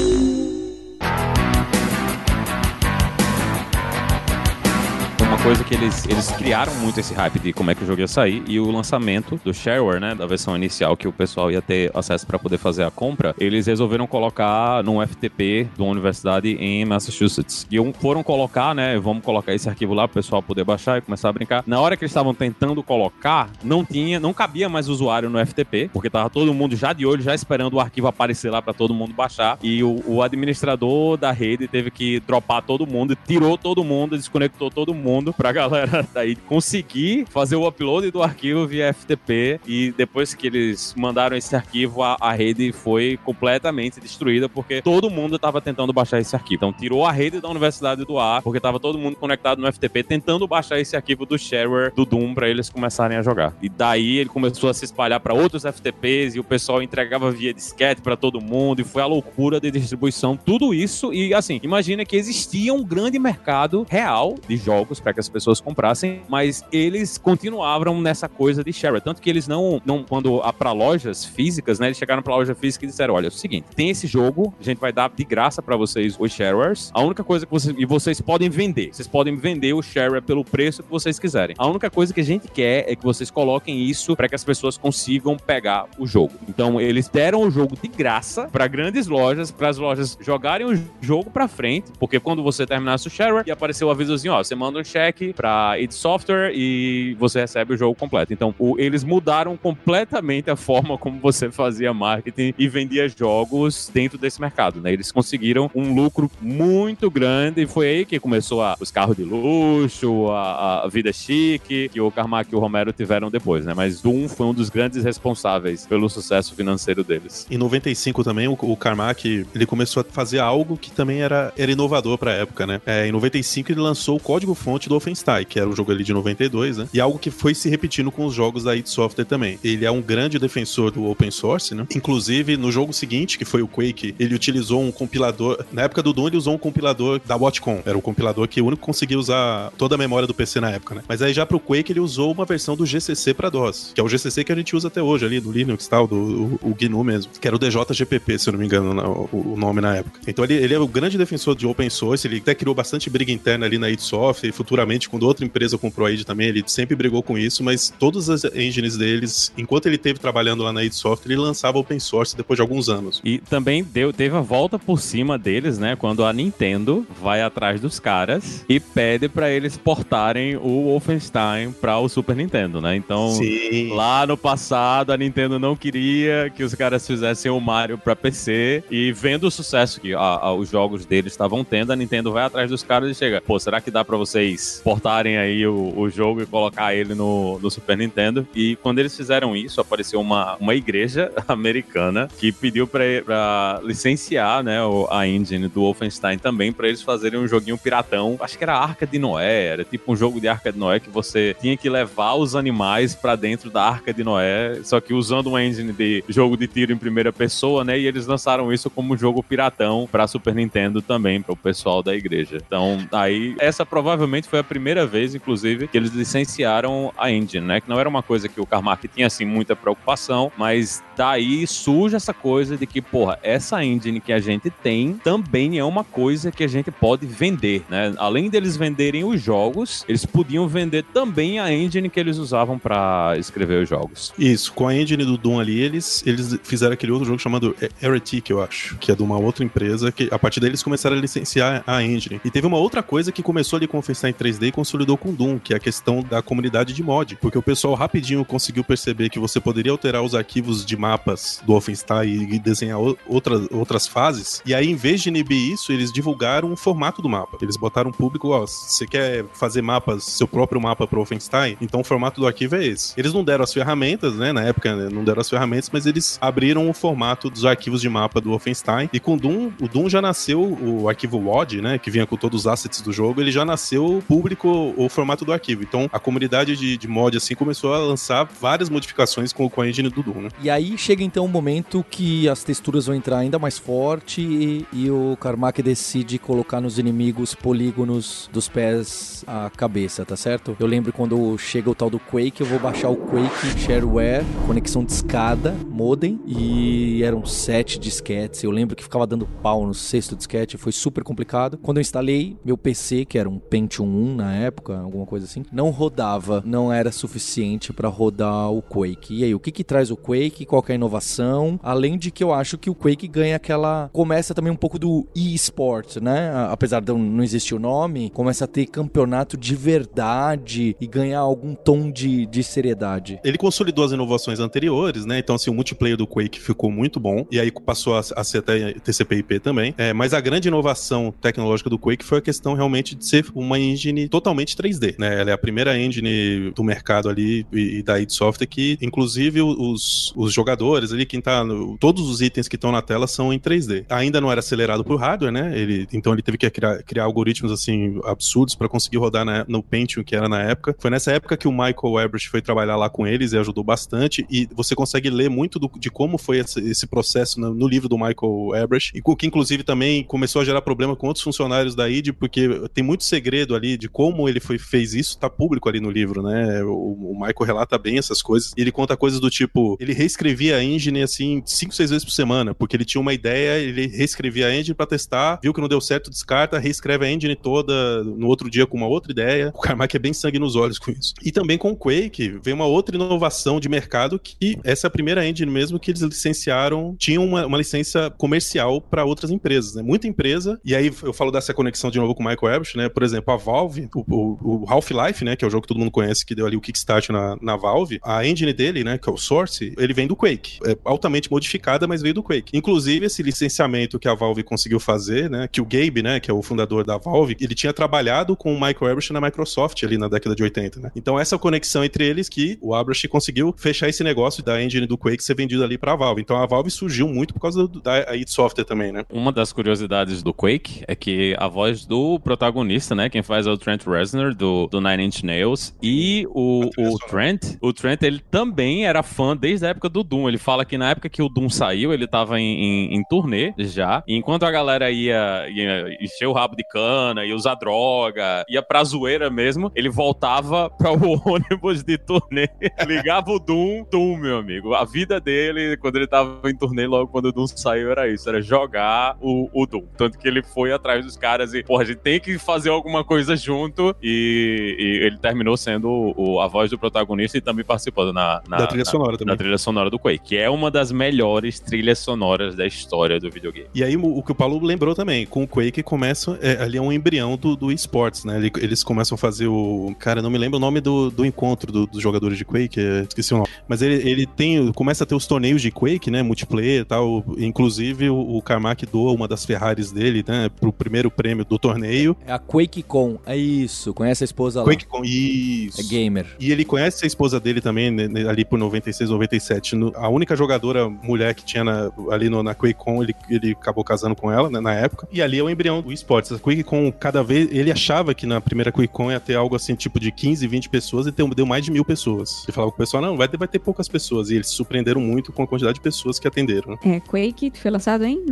Coisa que eles, eles criaram muito esse hype de como é que o jogo ia sair e o lançamento do shareware, né, da versão inicial que o pessoal ia ter acesso para poder fazer a compra, eles resolveram colocar num FTP de uma universidade em Massachusetts. E foram colocar, né, vamos colocar esse arquivo lá para o pessoal poder baixar e começar a brincar. Na hora que eles estavam tentando colocar, não tinha, não cabia mais usuário no FTP, porque tava todo mundo já de olho, já esperando o arquivo aparecer lá para todo mundo baixar. E o, o administrador da rede teve que dropar todo mundo, tirou todo mundo, desconectou todo mundo pra galera [LAUGHS] daí conseguir fazer o upload do arquivo via FTP e depois que eles mandaram esse arquivo, a, a rede foi completamente destruída porque todo mundo estava tentando baixar esse arquivo. Então tirou a rede da Universidade do Ar porque estava todo mundo conectado no FTP tentando baixar esse arquivo do shareware do Doom para eles começarem a jogar. E daí ele começou a se espalhar para outros FTPs e o pessoal entregava via disquete para todo mundo e foi a loucura de distribuição, tudo isso e assim, imagina que existia um grande mercado real de jogos para que pessoas comprassem, mas eles continuavam nessa coisa de share. Tanto que eles não, não quando para lojas físicas, né, eles chegaram para loja física e disseram: olha, é o seguinte, tem esse jogo, a gente vai dar de graça para vocês os sharers. A única coisa que vocês e vocês podem vender, vocês podem vender o share pelo preço que vocês quiserem. A única coisa que a gente quer é que vocês coloquem isso para que as pessoas consigam pegar o jogo. Então eles deram o jogo de graça para grandes lojas, para as lojas jogarem o jogo para frente, porque quando você terminasse o share e apareceu o avisozinho, ó, você manda um cheque cheque para id Software e você recebe o jogo completo. Então, o, eles mudaram completamente a forma [LAUGHS] como você fazia marketing e vendia jogos dentro desse mercado, né? Eles conseguiram um lucro muito grande e foi aí que começou a, os carros de luxo, a, a vida chique, que o Carmack e o Romero tiveram depois, né? Mas Doom foi um dos grandes responsáveis pelo sucesso financeiro deles. Em 95 também, o, o Carmack, ele começou a fazer algo que também era, era inovador para a época, né? É, em 95 ele lançou o código-fonte do Wolfenstein, que era um jogo ali de 92, né? E algo que foi se repetindo com os jogos da id Software também. Ele é um grande defensor do open source, né? Inclusive, no jogo seguinte, que foi o Quake, ele utilizou um compilador. Na época do Doom, ele usou um compilador da Watcom. Era o compilador que o único conseguia usar toda a memória do PC na época, né? Mas aí já pro Quake, ele usou uma versão do GCC para DOS, que é o GCC que a gente usa até hoje ali, do Linux e tal, do o, o GNU mesmo, que era o DJGPP, se eu não me engano, o, o nome na época. Então ele, ele é o grande defensor de open source, ele até criou bastante briga interna ali na id Software e futuramente posteriormente, quando outra empresa comprou a id também, ele sempre brigou com isso, mas todas as engines deles, enquanto ele teve trabalhando lá na id Software, ele lançava open source depois de alguns anos. E também deu, teve a volta por cima deles, né? Quando a Nintendo vai atrás dos caras e pede para eles portarem o Wolfenstein para o Super Nintendo, né? Então, Sim. lá no passado, a Nintendo não queria que os caras fizessem o Mario para PC e vendo o sucesso que a, a, os jogos deles estavam tendo, a Nintendo vai atrás dos caras e chega, pô, será que dá para vocês portarem aí o, o, jogo e colocar ele no, no Super Nintendo? E quando eles fizeram isso, apareceu uma, uma igreja [LAUGHS] americana que pediu para licenciar, né, a engine do Wolfenstein também para eles fazerem um joguinho piratão. Acho que era Arca de Noé, era tipo um jogo de Arca de Noé que você tinha que levar os animais para dentro da Arca de Noé, só que usando uma engine de jogo de tiro em primeira pessoa, né? E eles lançaram isso como jogo piratão para Super Nintendo também, para o pessoal da igreja. Então, aí essa provavelmente foi a primeira vez, inclusive, que eles licenciaram a engine, né? Que não era uma coisa que o Carmack tinha assim muita preocupação, mas daí surge essa coisa de que, porra, essa engine que a gente tem também é uma coisa que a gente pode vender, né? Além deles venderem os jogos, eles podiam vender também a engine que eles usavam para escrever os jogos. Isso, com a engine do Doom ali, eles, eles fizeram aquele outro jogo chamado Heretic, eu acho, que é de uma outra empresa, que a partir daí eles começaram a licenciar a engine. E teve uma outra coisa que começou ali com o em 3D e consolidou com Doom, que é a questão da comunidade de mod, porque o pessoal rapidinho conseguiu perceber que você poderia alterar os arquivos de mapas do Wolfenstein e desenhar outras, outras fases, e aí em vez de inibir isso, eles divulgaram o formato do mapa. Eles botaram público, ó, você quer fazer mapas, seu próprio mapa pro Wolfenstein? Então o formato do arquivo é esse. Eles não deram as ferramentas, né, na época né, não deram as ferramentas, mas eles abriram o formato dos arquivos de mapa do Wolfenstein, e com Doom, o Doom já nasceu, o arquivo WOD, né, que vinha com todos os assets do jogo, ele já nasceu público o formato do arquivo. Então a comunidade de, de mod, assim, começou a lançar várias modificações com, com a engine do Doom, né. E aí chega então o um momento que as texturas vão entrar ainda mais forte e, e o Carmack decide colocar nos inimigos polígonos dos pés a cabeça, tá certo? Eu lembro quando chega o tal do Quake, eu vou baixar o Quake Shareware, conexão de escada, modem, e eram sete disquetes. Eu lembro que ficava dando pau no sexto disquete, foi super complicado. Quando eu instalei meu PC, que era um Pentium 1 na época, alguma coisa assim, não rodava, não era suficiente para rodar o Quake. E aí, o que que traz o Quake? Qual é a inovação? Além de que eu acho que o Quake ganha aquela começa também um pouco do e-sport, né? Apesar de não existir o nome, começa a ter campeonato de verdade e ganhar algum tom de, de seriedade. Ele consolidou as inovações anteriores, né? Então, assim, o multiplayer do Quake ficou muito bom. E aí passou a, a ser até TCP/IP também. É, mas a grande inovação tecnológica do Quake foi a questão realmente de ser uma engine totalmente 3D, né? Ela é a primeira engine do mercado ali e, e da id Software que, inclusive, os, os jogadores ali, quem tá. No, todos os itens que estão na tela são em 3D. Ainda não era acelerado por hardware, né? Ele, então ele teve que criar, criar algoritmos assim absurdos para conseguir rodar na, no Pentium que era na época. Foi nessa época que o Michael Ebert foi trabalhar lá com eles e ajudou bastante. E você consegue ler muito do, de como foi esse, esse processo no, no, livro do Michael Ebert, e que inclusive também começou a gerar problema com outros funcionários da ID, porque tem muito segredo ali de como ele foi, fez isso, tá público ali no livro, né? O, o Michael relata bem essas coisas. Ele conta coisas do tipo, ele reescrevia a engine assim, cinco, seis vezes por semana, porque ele tinha uma ideia, ele reescrevia a engine para testar, viu que não deu certo, descarta, reescreve a engine toda no outro dia com uma outra ideia. O Carmack é bem sangue nos olhos com isso. E também com o Quake, veio uma outra inovação de mercado que essa é a primeira engine mesmo que eles licenciaram, tinha uma, uma licença comercial para outras empresas, né? Muita empresa, e aí eu falo dessa conexão de novo com o Michael Ebert, né? Por exemplo, a Valve, o, o, o Half-Life, né? Que é o jogo que todo mundo conhece, que deu ali o kickstart na, na Valve, a engine dele, né? Que é o Source, ele vem do Quake. É altamente modificada, mas veio do Quake. Inclusive, esse licenciamento que a Valve conseguiu fazer, né? Que o Gabe, né? Que é o fundador da Valve, ele tinha trabalhado com o Michael Ebert na Microsoft ali na década de 80, né? Então, essa conexão entre eles que o Ebert conseguiu fechar esse negócio da engine do Quake ser vendido ali pra Valve. Então, a Valve surgiu muito por causa do, da id Software também, né? Uma das curiosidades do Quake é que a voz do protagonista, né? Quem faz o Trent Reznor, do, do Nine Inch Nails. E o, o Trent, o Trent, ele também era fã desde a época do Doom. Ele fala que na época que o Doom saiu, ele tava em, em, em turnê já. E enquanto a galera ia, ia encher o rabo de cana, ia usar droga, ia pra zoeira mesmo, ele voltava [LAUGHS] para o ônibus de turnê, ligava o Doom, Doom, meu amigo. A vida dele, quando ele tava em turnê, logo quando o Doom saiu, era isso, era jogar o, o Doom. Tanto que ele foi atrás dos caras e, porra, a gente tem que fazer alguma coisa junto junto e, e ele terminou sendo o, a voz do protagonista e também participando na, na da trilha na, sonora também. na trilha sonora do Quake, que é uma das melhores trilhas sonoras da história do videogame. E aí, o que o Paulo lembrou também, com o Quake começa, é, ali é um embrião do, do esportes, né? Ele- Eles começam a fazer o. Cara, não me lembro o nome do, do encontro do- dos jogadores de Quake, é, esqueci o nome. Mas ele, ele tem. Começa a ter os torneios de Quake, né? Multiplayer e tal. Inclusive, o, o Carmack doa uma das Ferraris dele, né? Pro primeiro prêmio do torneio. É a QuakeCon, é isso. Conhece a esposa lá. Quake com. Isso. É gamer. E ele conhece a esposa dele também, né, né, ali por 96, 97. No- a única jogadora mulher que tinha na- ali no, na QuakeCon, ele, ele acabou casando com ela, né, na época. E ali é o embrião do esportes. A QuakeCon, cada vez, ele achava que na primeira QuakeCon ia ter algo assim, tipo de 15, 20 pessoas, e deu, deu mais de mil pessoas. Ele falava com o pessoal, não, vai ter, vai ter poucas pessoas. E eles se surpreenderam muito com a quantidade de pessoas que atenderam. né. É, Quake foi lançado em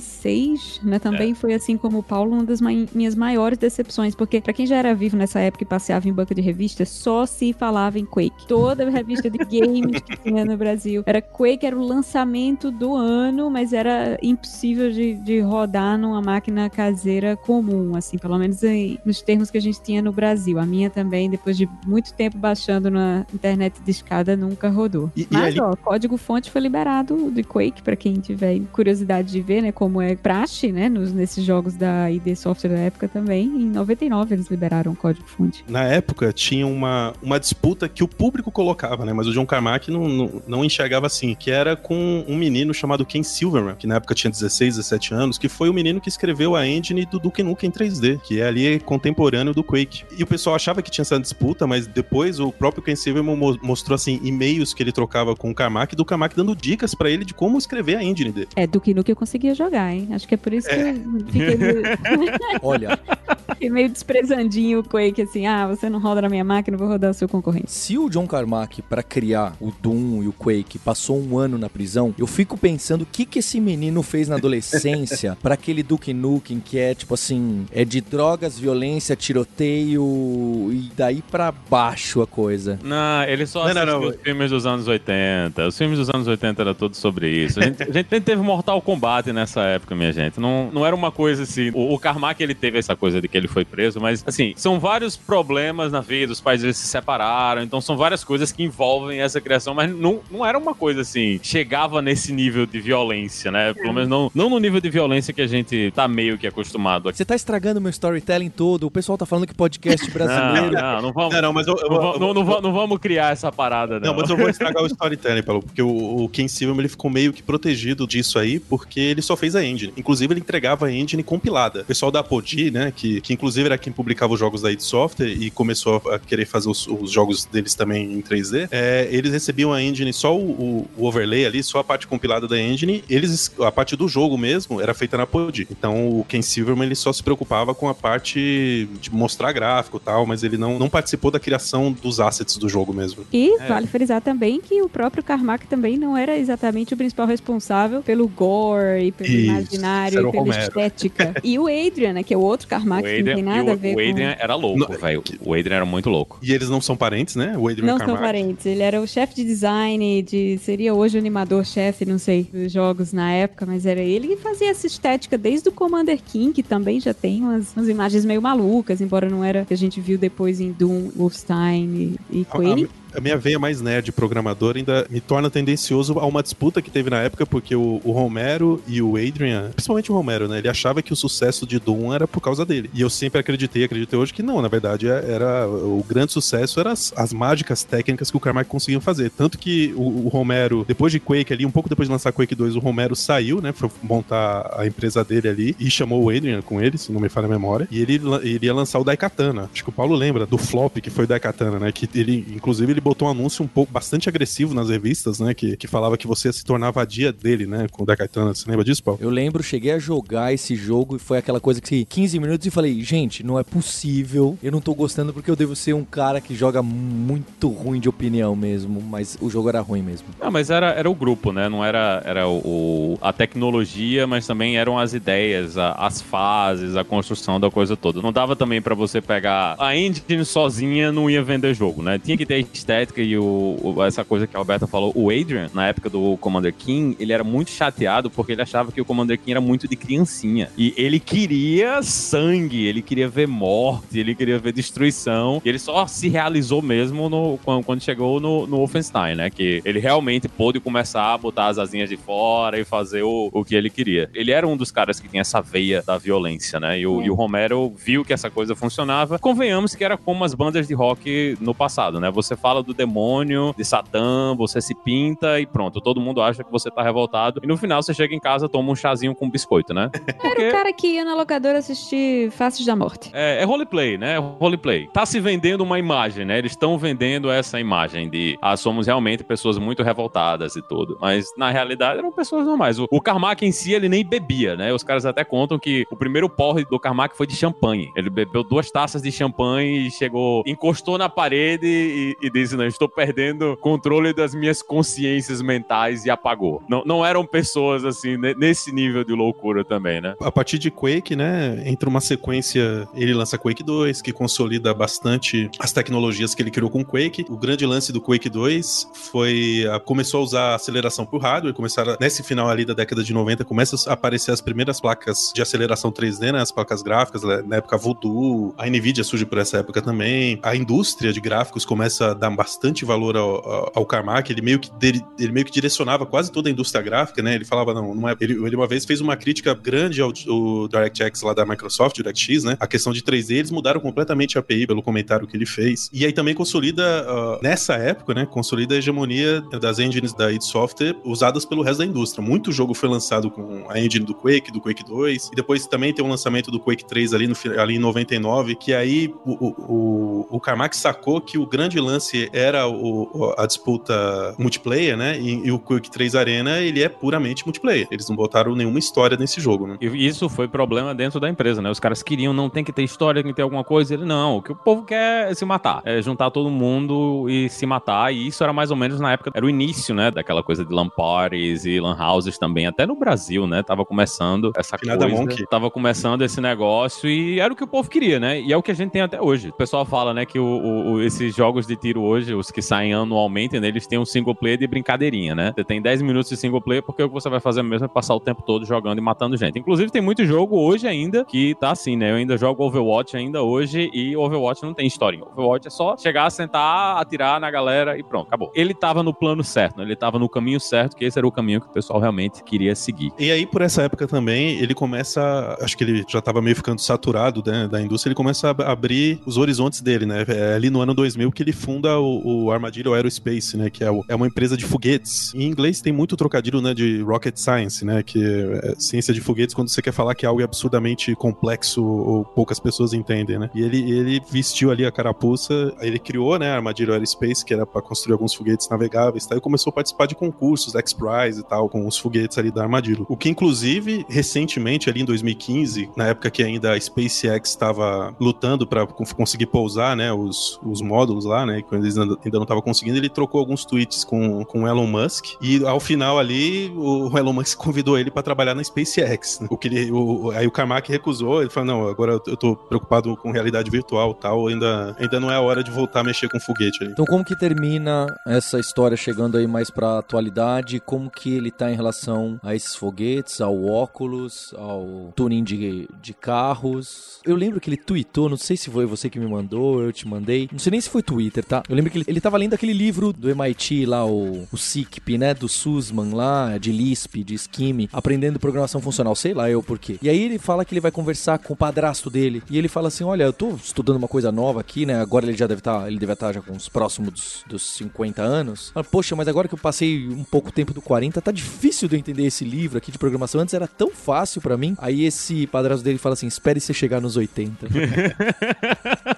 96, né? Também foi assim como o Paulo, uma das mai- minhas maiores decepções, porque pra quem já era vivo nessa época e passeava em banca de revista, só se falava em Quake. Toda revista de games que tinha no Brasil era Quake, era o lançamento do ano, mas era impossível de, de rodar numa máquina caseira comum, assim, pelo menos em- nos termos que a gente tinha no Brasil. A minha também, depois de muito tempo baixando na internet de escada, nunca rodou. E- e Mas, ali- ó, o código fonte foi liberado de Quake, pra quem tiver curiosidade de ver, né, como é praxe, né, nos, nesses jogos da ID Software da época também. Em 99 eles liberaram o código fonte. Na época, tinha uma, uma disputa que o público colocava, né? Mas o John Carmack não, não, não enxergava assim, que era com um menino chamado Ken Silverman, que na época tinha 16, 17 anos, que foi o menino que escreveu a engine do Duke Nukem 3D, que é ali contemporâneo do Quake. E o pessoal achava que tinha essa disputa, mas depois o próprio Ken Silverman mo- mostrou, assim, e-mails que ele trocava com o Carmack, do Carmack dando dicas pra ele de como escrever a engine dele. É, do que no que eu conseguia jogar, hein? Acho que é por isso que eu fiquei meio, [LAUGHS] Olha, [LAUGHS] fiquei meio desprezandinho o Quake, assim, ah, você não roda na minha máquina, eu vou rodar o seu concorrente. se o John Carmack, pra criar o Doom e o Quake, passou um ano na prisão, eu fico pensando o que que esse menino fez na adolescência [LAUGHS] pra aquele Duke Nukem que é, tipo assim, é de drogas, violência, tiroteio e daí pra baixo a coisa. Não, ele só Não, não, assistiu não. os filmes dos anos 80. Os filmes dos anos 80 eram todos sobre isso. A gente, a gente nem teve Mortal Kombat nessa época, minha gente. Não, não era uma coisa assim. O, o Carmack, ele teve essa coisa de que ele foi preso, mas, assim, são vários problemas na vida. Os pais eles se separaram, então são várias coisas que envolvem essa criação, mas não, não era uma coisa assim. Chegava nesse nível de violência, né? Pelo menos não, não no nível de violência que a gente tá meio que acostumado aqui. Você tá estragando meu storytelling todo. O pessoal tá falando que podcast [LAUGHS] Não, brasileiro. não, não vamos. Não, não, mas eu, eu- Não, eu- não, não não vamos criar essa parada, não. Não, mas eu vou estragar o [LAUGHS] storytelling, Paulo, porque o, o Ken Silverman ele ficou meio que protegido disso aí, porque ele só fez a engine. Inclusive, ele entregava a engine compilada. O pessoal da Apogee, né, que, que inclusive era quem publicava os jogos da id Software e começou a querer fazer os, os jogos deles também em 3D, é, eles recebiam a engine, só o, o- o overlay ali, só a parte compilada da engine, eles, a parte do jogo mesmo era feita na Apogee. Então, o Ken Silverman ele só se preocupava com a parte de mostrar gráfico e tal, mas ele não, não participou da criação dos assets do jogo mesmo. E vale frisar também que o próprio Carmack também não era exatamente o principal responsável pelo gore e pelo Isso, imaginário e pela Romero. estética. E o Adrian, né, que é o outro Carmack, O que não Adrian, tem nada o, a ver o Adrian com... era louco, Não, velho. O Adrian era muito louco. E eles não são parentes, né? O Adrian Não são parentes. Ele era o chefe de design, de seria hoje o animador-chefe, não sei, dos jogos na época, mas era ele que fazia essa estética desde o Commander King, que também já tem umas, umas imagens meio malucas, embora não era que a gente viu depois em Doom, Wolfenstein e, e Quake. A, minha veia mais nerd programador ainda me torna tendencioso a uma disputa que teve na época, porque o, o Romero e o Adrian, principalmente o Romero, né? Ele achava que o sucesso de Doom era por causa dele. E eu sempre acreditei, acreditei hoje que não, na verdade, é- era o grande sucesso eram as, as mágicas técnicas que o Carmack conseguiu fazer. Tanto que o, o Romero, depois de Quake ali, um pouco depois de lançar Quake 2, o Romero saiu, né? Foi montar a empresa dele ali e chamou o Adrian com ele, se não me falha a memória. E ele, la- ele ia lançar o Daikatana. Acho que o Paulo lembra do flop que foi o Daikatana, né? Que ele, inclusive, ele botou um anúncio um pouco bastante agressivo nas revistas, né? Que, que falava que você ia se tornar vadia dele, né? Com o Daikatana. Você lembra disso, Paulo? Eu lembro, cheguei a jogar esse jogo e foi aquela coisa que 15 minutos e falei, gente, não é possível. Eu não tô gostando porque eu devo ser um cara que joga muito ruim de opinião mesmo, mas o jogo era ruim mesmo. Não, mas era, era o grupo, né? Não era, era o, a tecnologia, mas também eram as ideias, a- as fases, a construção da coisa toda. Não dava também pra você pegar a engine sozinha, não ia vender jogo, né? Tinha que ter estética e o, o- essa coisa que a Alberta falou, o Adrian, na época do Commander King, ele era muito chateado porque ele achava que o Commander King era muito de criancinha. E ele queria sangue, ele queria ver morte, ele queria ver destruição. E ele só se realizou mesmo no, quando, chegou no, no Wolfenstein, né? Que ele realmente pôde começar a botar as asinhas de fora e fazer o, o que ele queria. Ele era um dos caras que tinha essa veia da violência, né? E o, e o Romero viu que essa coisa funcionava. Convenhamos que era como as bandas de rock no passado, né? Você fala do demônio, de Satã, você se pinta e pronto. Todo mundo acha que você tá revoltado. E no final você chega em casa, toma um chazinho com biscoito, né? [LAUGHS] Era o cara que ia na locadora assistir Faces da Morte. É, é roleplay, né? Roleplay. Tá se vendendo uma imagem, né? Eles estão vendendo essa imagem de ah, somos realmente pessoas muito revoltadas e tudo. Mas na realidade eram pessoas normais. O, o Carmack em si, ele nem bebia, né? Os caras até contam que o primeiro porre do Carmack foi de champanhe. Ele bebeu duas taças de champanhe e chegou, encostou na parede e, e disse: Não, estou perdendo controle das minhas consciências mentais e apagou. Não, não eram pessoas assim, ne- nesse nível de loucura também, né? A partir de Quake, né, entra uma sequência, ele lança Quake 2, que consolida bastante as tecnologias que ele criou com Quake. O grande lance do Quake 2 foi, a- começou a usar aceleração por hardware, começaram, nesse final ali da década de 90, começam a aparecer as primeiras placas de aceleração 3D, né, as placas gráficas, né, na época Voodoo, a Nvidia surge por essa época também, a indústria de gráficos começa a dar bastante valor ao, ao, ao Carmack, ele meio que dele- ele meio que direcionava quase toda a indústria gráfica, né? Ele falava não, não é, ele, ele uma vez fez uma crítica grande ao, ao DirectX lá da Microsoft, DirectX, né? A questão de 3D, eles mudaram completamente a API pelo comentário que ele fez. E aí também consolida ah, nessa época, né? Consolida a hegemonia das engines da id Software usadas pelo resto da indústria. Muito jogo foi lançado com a engine do Quake, do Quake 2, e depois também tem o lançamento do Quake 3 ali, no, ali em 99, que aí o, o, o, o Carmack sacou que o grande lance era o, a disputa multiplayer, né? E, e o Quake 3 Arena, ele é puramente multiplayer. Eles não botaram nenhuma história nesse jogo, né? E isso foi problema dentro da empresa, né? Os caras queriam, não tem que ter história, tem que ter alguma coisa. Ele, não, o que o povo quer é se matar. É juntar todo mundo e se matar. E isso era mais ou menos na época, era o início, né? Daquela coisa de LAN parties e LAN houses também. Até no Brasil, né? Tava começando essa Finada coisa. Monkey. Tava começando esse negócio e era o que o povo queria, né? E é o que a gente tem até hoje. O pessoal fala, né, que o- o- esses jogos de tiro hoje, os que saem anualmente, né, eles têm um single player de brincadeirinha, né? Você tem 10 minutos de single player porque o que você vai fazer mesmo é passar o tempo todo jogando e matando gente. Inclusive, tem muito jogo hoje ainda que tá assim, né? Eu ainda jogo Overwatch ainda hoje e Overwatch não tem história. Overwatch é só chegar, sentar, atirar na galera e pronto, acabou. Ele tava no plano certo, né? Ele tava no caminho certo, que esse era o caminho que o pessoal realmente queria seguir. E aí, por essa época também, ele começa. Acho que ele já tava meio ficando saturado né, da indústria, ele começa a ab- abrir os horizontes dele, né? É ali no ano 2000 que ele funda o Armadillo Aerospace, né? Que é, o- é uma empresa de foguetes. Em inglês tem muito trocadilho, né? De rocket science, né? Que é ciência de foguetes quando você quer falar que algo é absurdamente complexo ou poucas pessoas entendem, né? E ele, ele vestiu ali a carapuça, ele criou, né? Armadillo Aerospace, que era para construir alguns foguetes navegáveis, tá? E começou a participar de concursos, X-Prize e tal, com os foguetes ali da Armadillo. O que, inclusive, recentemente, ali em 2015, na época que ainda a SpaceX estava lutando para conseguir pousar, né, os, os módulos lá, né, quando eles ainda não estavam conseguindo, ele trocou alguns tweets com, com o Elon Musk e ao final ali o Elon Musk [LAUGHS] convidou ele para trabalhar na SpaceX. né? O que ele, o, aí o Carmack recusou, ele falou: "Não, agora eu tô preocupado com realidade virtual, tal, ainda ainda não é a hora de voltar a mexer com foguete ali". Então como que termina essa história chegando aí mais pra atualidade? Como que ele tá em relação a esses foguetes, ao óculos, ao tuning de, de carros? Eu lembro que ele tweetou, não sei se foi você que me mandou, eu te mandei. Não sei nem se foi Twitter, tá? Eu lembro que ele, ele tava lendo aquele livro do MIT lá, o, o SICP, né? Do Sussman lá, de Lisp, de Scheme, aprendendo programação funcional, sei lá eu por quê. E aí ele fala que ele vai conversar com o padrasto dele. E ele fala assim: olha, eu tô estudando uma coisa nova aqui, né? Agora ele já deve estar, ele deve estar já com os próximos dos, dos 50 anos. Fala, Poxa, mas agora que eu passei um pouco tempo do 40, tá difícil de eu entender esse livro aqui de programação. Antes era tão fácil pra mim. Aí esse padrasto dele fala assim: espere você chegar nos 80. [LAUGHS]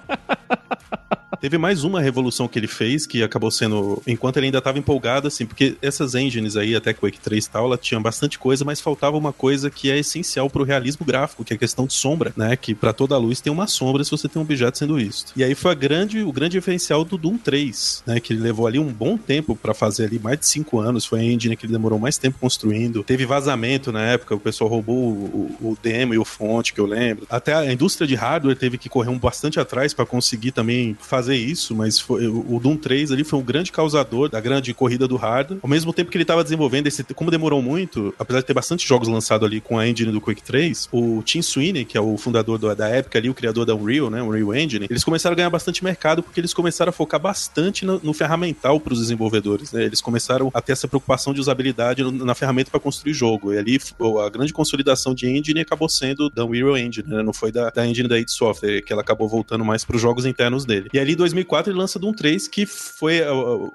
Teve mais uma revolução que ele fez, que acabou sendo. Enquanto ele ainda estava empolgado, assim, porque essas engines aí, até Quake 3 e tal, ela tinha bastante coisa, mas faltava uma coisa que é essencial pro realismo gráfico, que é a questão de sombra, né? Que para toda luz tem uma sombra se você tem um objeto sendo visto. E aí foi grande, o grande diferencial do Doom 3, né? Que ele levou ali um bom tempo para fazer ali, mais de cinco anos. Foi a engine que ele demorou mais tempo construindo. Teve vazamento na época, o pessoal roubou o, o- o demo e o fonte, que eu lembro. Até a indústria de hardware teve que correr um bastante atrás para conseguir também fazer fazer isso, mas foi, o Doom 3 ali foi um grande causador da grande corrida do hardware. Ao mesmo tempo que ele estava desenvolvendo esse, como demorou muito, apesar de ter bastante jogos lançados ali com a engine do Quake 3, o Tim Sweeney, que é o fundador do, da época ali, o criador da Unreal, né, Unreal Engine, eles começaram a ganhar bastante mercado porque eles começaram a focar bastante no, no ferramental para os desenvolvedores, né? Eles começaram a ter essa preocupação de usabilidade na ferramenta para construir jogo. E ali a grande consolidação de engine acabou sendo da Unreal Engine, né? Não foi da, da engine da id Software, que ela acabou voltando mais para os jogos internos dele. E ali 2004 ele lança Doom 3, que foi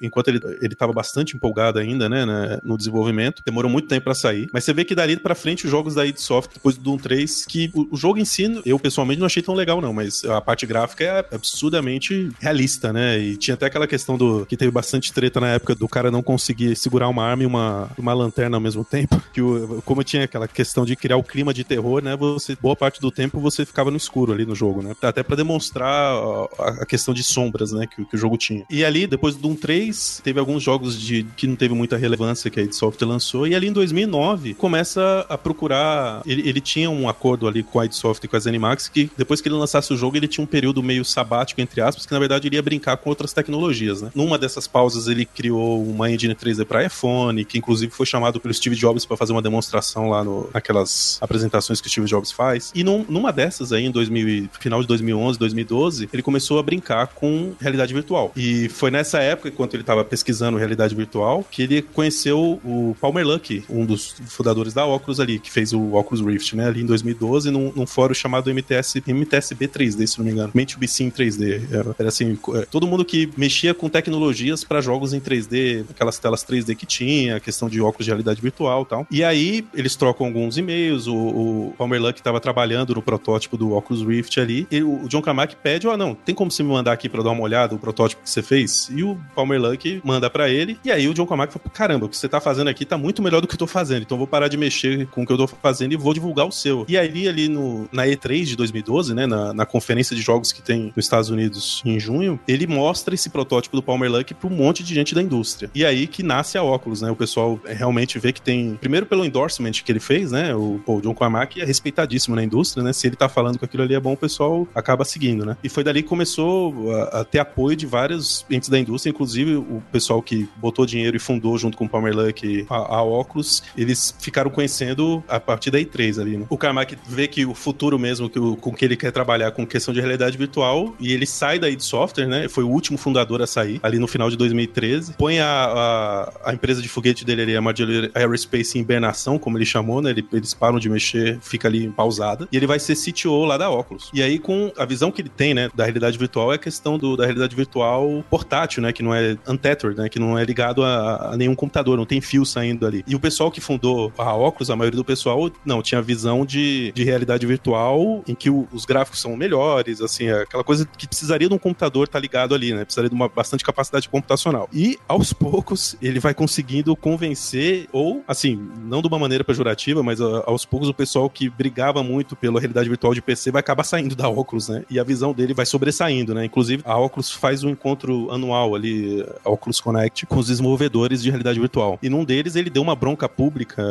enquanto ele ele estava bastante empolgado ainda, né, né, no desenvolvimento. Demorou muito tempo para sair, mas você vê que dali para frente os jogos da id Software depois do Doom 3, que o, o jogo em si eu pessoalmente não achei tão legal não, mas a parte gráfica é absurdamente realista, né? E tinha até aquela questão do que teve bastante treta na época do cara não conseguir segurar uma arma e uma, uma lanterna ao mesmo tempo. [LAUGHS] Que o, como tinha aquela questão de criar o clima de terror, né? Você, boa parte do tempo você ficava no escuro ali no jogo, né? Até para demonstrar a, a, questão de sombras, né? Que, que, o jogo tinha. E ali, depois do Doom 3, teve alguns jogos de, que não teve muita relevância que a id Software lançou. E ali em 2009, começa a procurar. Ele, ele tinha um acordo ali com a id Software e com a ZeniMax que depois que ele lançasse o jogo, ele tinha um período meio sabático, entre aspas, que na verdade iria brincar com outras tecnologias, né? Numa dessas pausas, ele criou uma engine 3D para iPhone, que inclusive foi chamado pelo Steve Jobs para fazer uma demonstração lá no, naquelas apresentações que o Steve Jobs faz. E num, numa dessas aí, em 2000, final de 2011, 2012, ele começou a brincar com realidade virtual. E foi nessa época, enquanto ele estava pesquisando realidade virtual, que ele conheceu o Palmer Luckey, um dos fundadores da Oculus ali, que fez o Oculus Rift, né? Ali em 2012, num, num fórum chamado MTS, MTSB 3D, se não me engano. Mente Sim 3D. Era, era assim, é, todo mundo que mexia com tecnologias para jogos em 3D, aquelas telas 3D que tinha, questão de óculos de realidade virtual e tal. E aí eles trocam alguns e-mails, o, o Palmer Luck estava trabalhando no protótipo do Oculus Rift ali, e o John Carmack pede, ó, oh, não, tem como você me mandar aqui para dar uma olhada o protótipo que você fez? E o Palmer Luck manda para ele, e aí o John Carmack fala, caramba, o que você tá fazendo aqui tá muito melhor do que eu tô fazendo, então vou parar de mexer com o que eu tô fazendo e vou divulgar o seu. E aí ali no, na E3 de 2012, né, na, na conferência de jogos que tem nos Estados Unidos em junho, ele mostra esse protótipo do Palmer Luck para um monte de gente da indústria. E aí que nasce a óculos, né? O pessoal realmente vê que tem, primeiro pelo endorsement que ele fez, né? O, o John Carmack é respeitadíssimo na indústria, né? Se ele tá falando que aquilo ali é bom, o pessoal acaba seguindo, né? E foi dali que começou a, ter apoio de vários entes da indústria, inclusive o pessoal que botou dinheiro e fundou junto com o Palmer Luck a, a óculos, eles ficaram conhecendo a partir da E3 ali, né? O Carmack vê que o futuro mesmo que o, com que ele quer trabalhar com questão de realidade virtual e ele sai da id Software, né? Foi o último fundador a sair, ali no final de 2013. Põe a, a, a empresa de foguete dele ali, a Modular Aerospace, em hibernação, como ele chamou, né? Ele, eles param de mexer, fica ali pausada. E ele vai ser CTO lá da Oculus. E aí, com a visão que ele tem, né, da realidade virtual, é a questão do, da realidade virtual portátil, né? Que não é untethered, né? Que não é ligado a, a nenhum computador, não tem fio saindo ali. E o pessoal que fundou a Oculus, a maioria do pessoal, não, tinha visão de, de realidade virtual em que o, os gráficos são melhores, assim, aquela coisa que precisaria de um computador tá ligado ali, né? Precisaria de uma bastante capacidade computacional. E aos poucos ele vai conseguindo convencer, ou assim, não de uma maneira pejorativa, mas aos poucos o pessoal que brigava muito pela realidade virtual de PC vai acabar saindo da Oculus, né? E a visão dele vai sobressaindo, né? Inclusive, a Oculus faz um encontro anual ali, Oculus Connect, com os desenvolvedores de realidade virtual. E num deles ele deu uma bronca pública,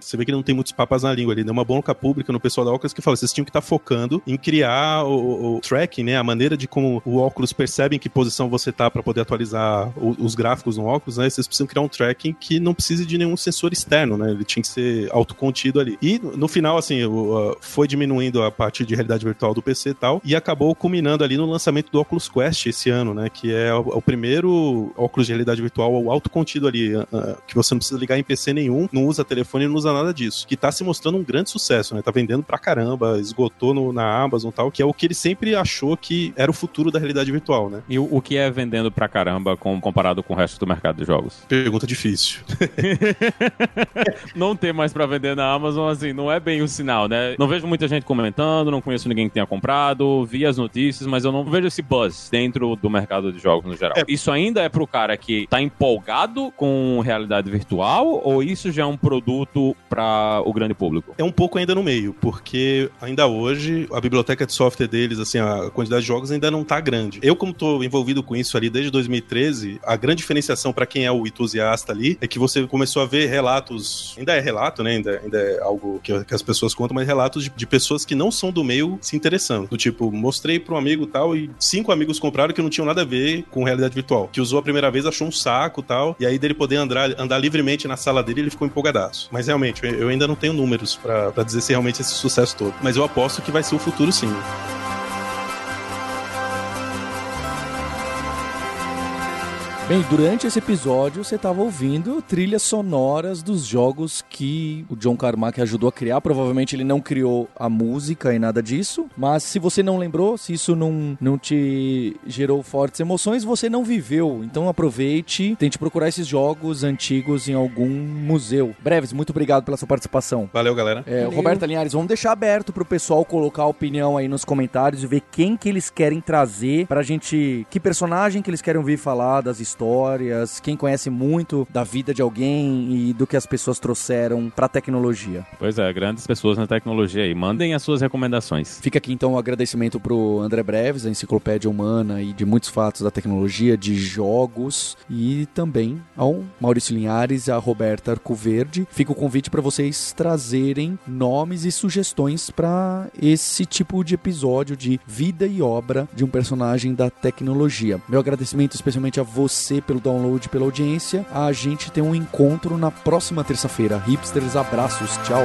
você vê que ele não tem muitos papas na língua, ele deu uma bronca pública no pessoal da Oculus que falou: vocês tinham que estar tá focando em criar o, o tracking, né? A maneira de como o óculos percebe em que posição você tá para poder atualizar o, os gráficos no óculos, né? Vocês precisam criar um tracking que não precise de nenhum sensor externo, né? Ele tinha que ser autocontido ali. E no final, assim, foi diminuindo a parte de realidade virtual do PC e tal, e acabou culminando ali no lançamento do Oculus Quest esse ano, né? Que é o, o primeiro óculos de realidade virtual autocontido ali, uh, que você não precisa ligar em PC nenhum, não usa telefone, não usa nada disso. Que tá se mostrando um grande sucesso, né? Tá vendendo pra caramba, esgotou no, na Amazon e tal, que é o que ele sempre achou que era o futuro da realidade virtual, né? E o, o que é vendendo pra caramba com, comparado com o resto do mercado de jogos? Pergunta difícil. [LAUGHS] não ter mais pra vender na Amazon, assim, não é bem o sinal, né? Não vejo muita gente comentando, não conheço ninguém que tenha comprado, vi as notícias, mas eu não vejo esse buzz dentro do mercado de jogos no geral. É. Isso ainda é pro cara que tá empolgado com realidade virtual ou isso já é um produto para o grande público? É um pouco ainda no meio, porque ainda hoje a biblioteca de software deles, assim, a quantidade de jogos ainda não tá grande. Eu, como tô envolvido com isso ali desde 2013, a grande diferenciação para quem é o entusiasta ali é que você começou a ver relatos, ainda é relato, né? Ainda, ainda é algo que, que as pessoas contam, mas relatos de, de, pessoas que não são do meio se interessando. Do tipo, mostrei para um amigo tal e cinco amigos compraram que não tinham nada a ver com realidade virtual. Que usou a primeira vez, achou um saco tal. E aí dele poder andar, andar livremente na sala dele, ele ficou empolgadaço. Mas realmente, eu ainda não tenho números para dizer se realmente esse sucesso todo. Mas eu aposto que vai ser o futuro sim. Bem, durante esse episódio você estava ouvindo trilhas sonoras dos jogos que o John Carmack ajudou a criar. Provavelmente ele não criou a música e nada disso, mas se você não lembrou, se isso não, não te gerou fortes emoções, você não viveu. Então aproveite, tente procurar esses jogos antigos em algum museu. Breves, muito obrigado pela sua participação. Valeu, galera. É, Roberta Linhares, vamos deixar aberto pro pessoal colocar a opinião aí nos comentários e ver quem que eles querem trazer pra gente, que personagem que eles querem ouvir falar das histórias histórias, quem conhece muito da vida de alguém e do que as pessoas trouxeram pra tecnologia. Pois é, grandes pessoas na tecnologia aí. Mandem as suas recomendações. Fica aqui então o um agradecimento pro André Breves, a enciclopédia humana e de muitos fatos da tecnologia, de jogos e também ao Maurício Linhares e a Roberta Arcoverde. Fica o convite para vocês trazerem nomes e sugestões para esse tipo de episódio de vida e obra de um personagem da tecnologia. Meu agradecimento especialmente a você você pelo download, pela audiência. A gente tem um encontro na próxima terça-feira. Hipsters, abraços, tchau.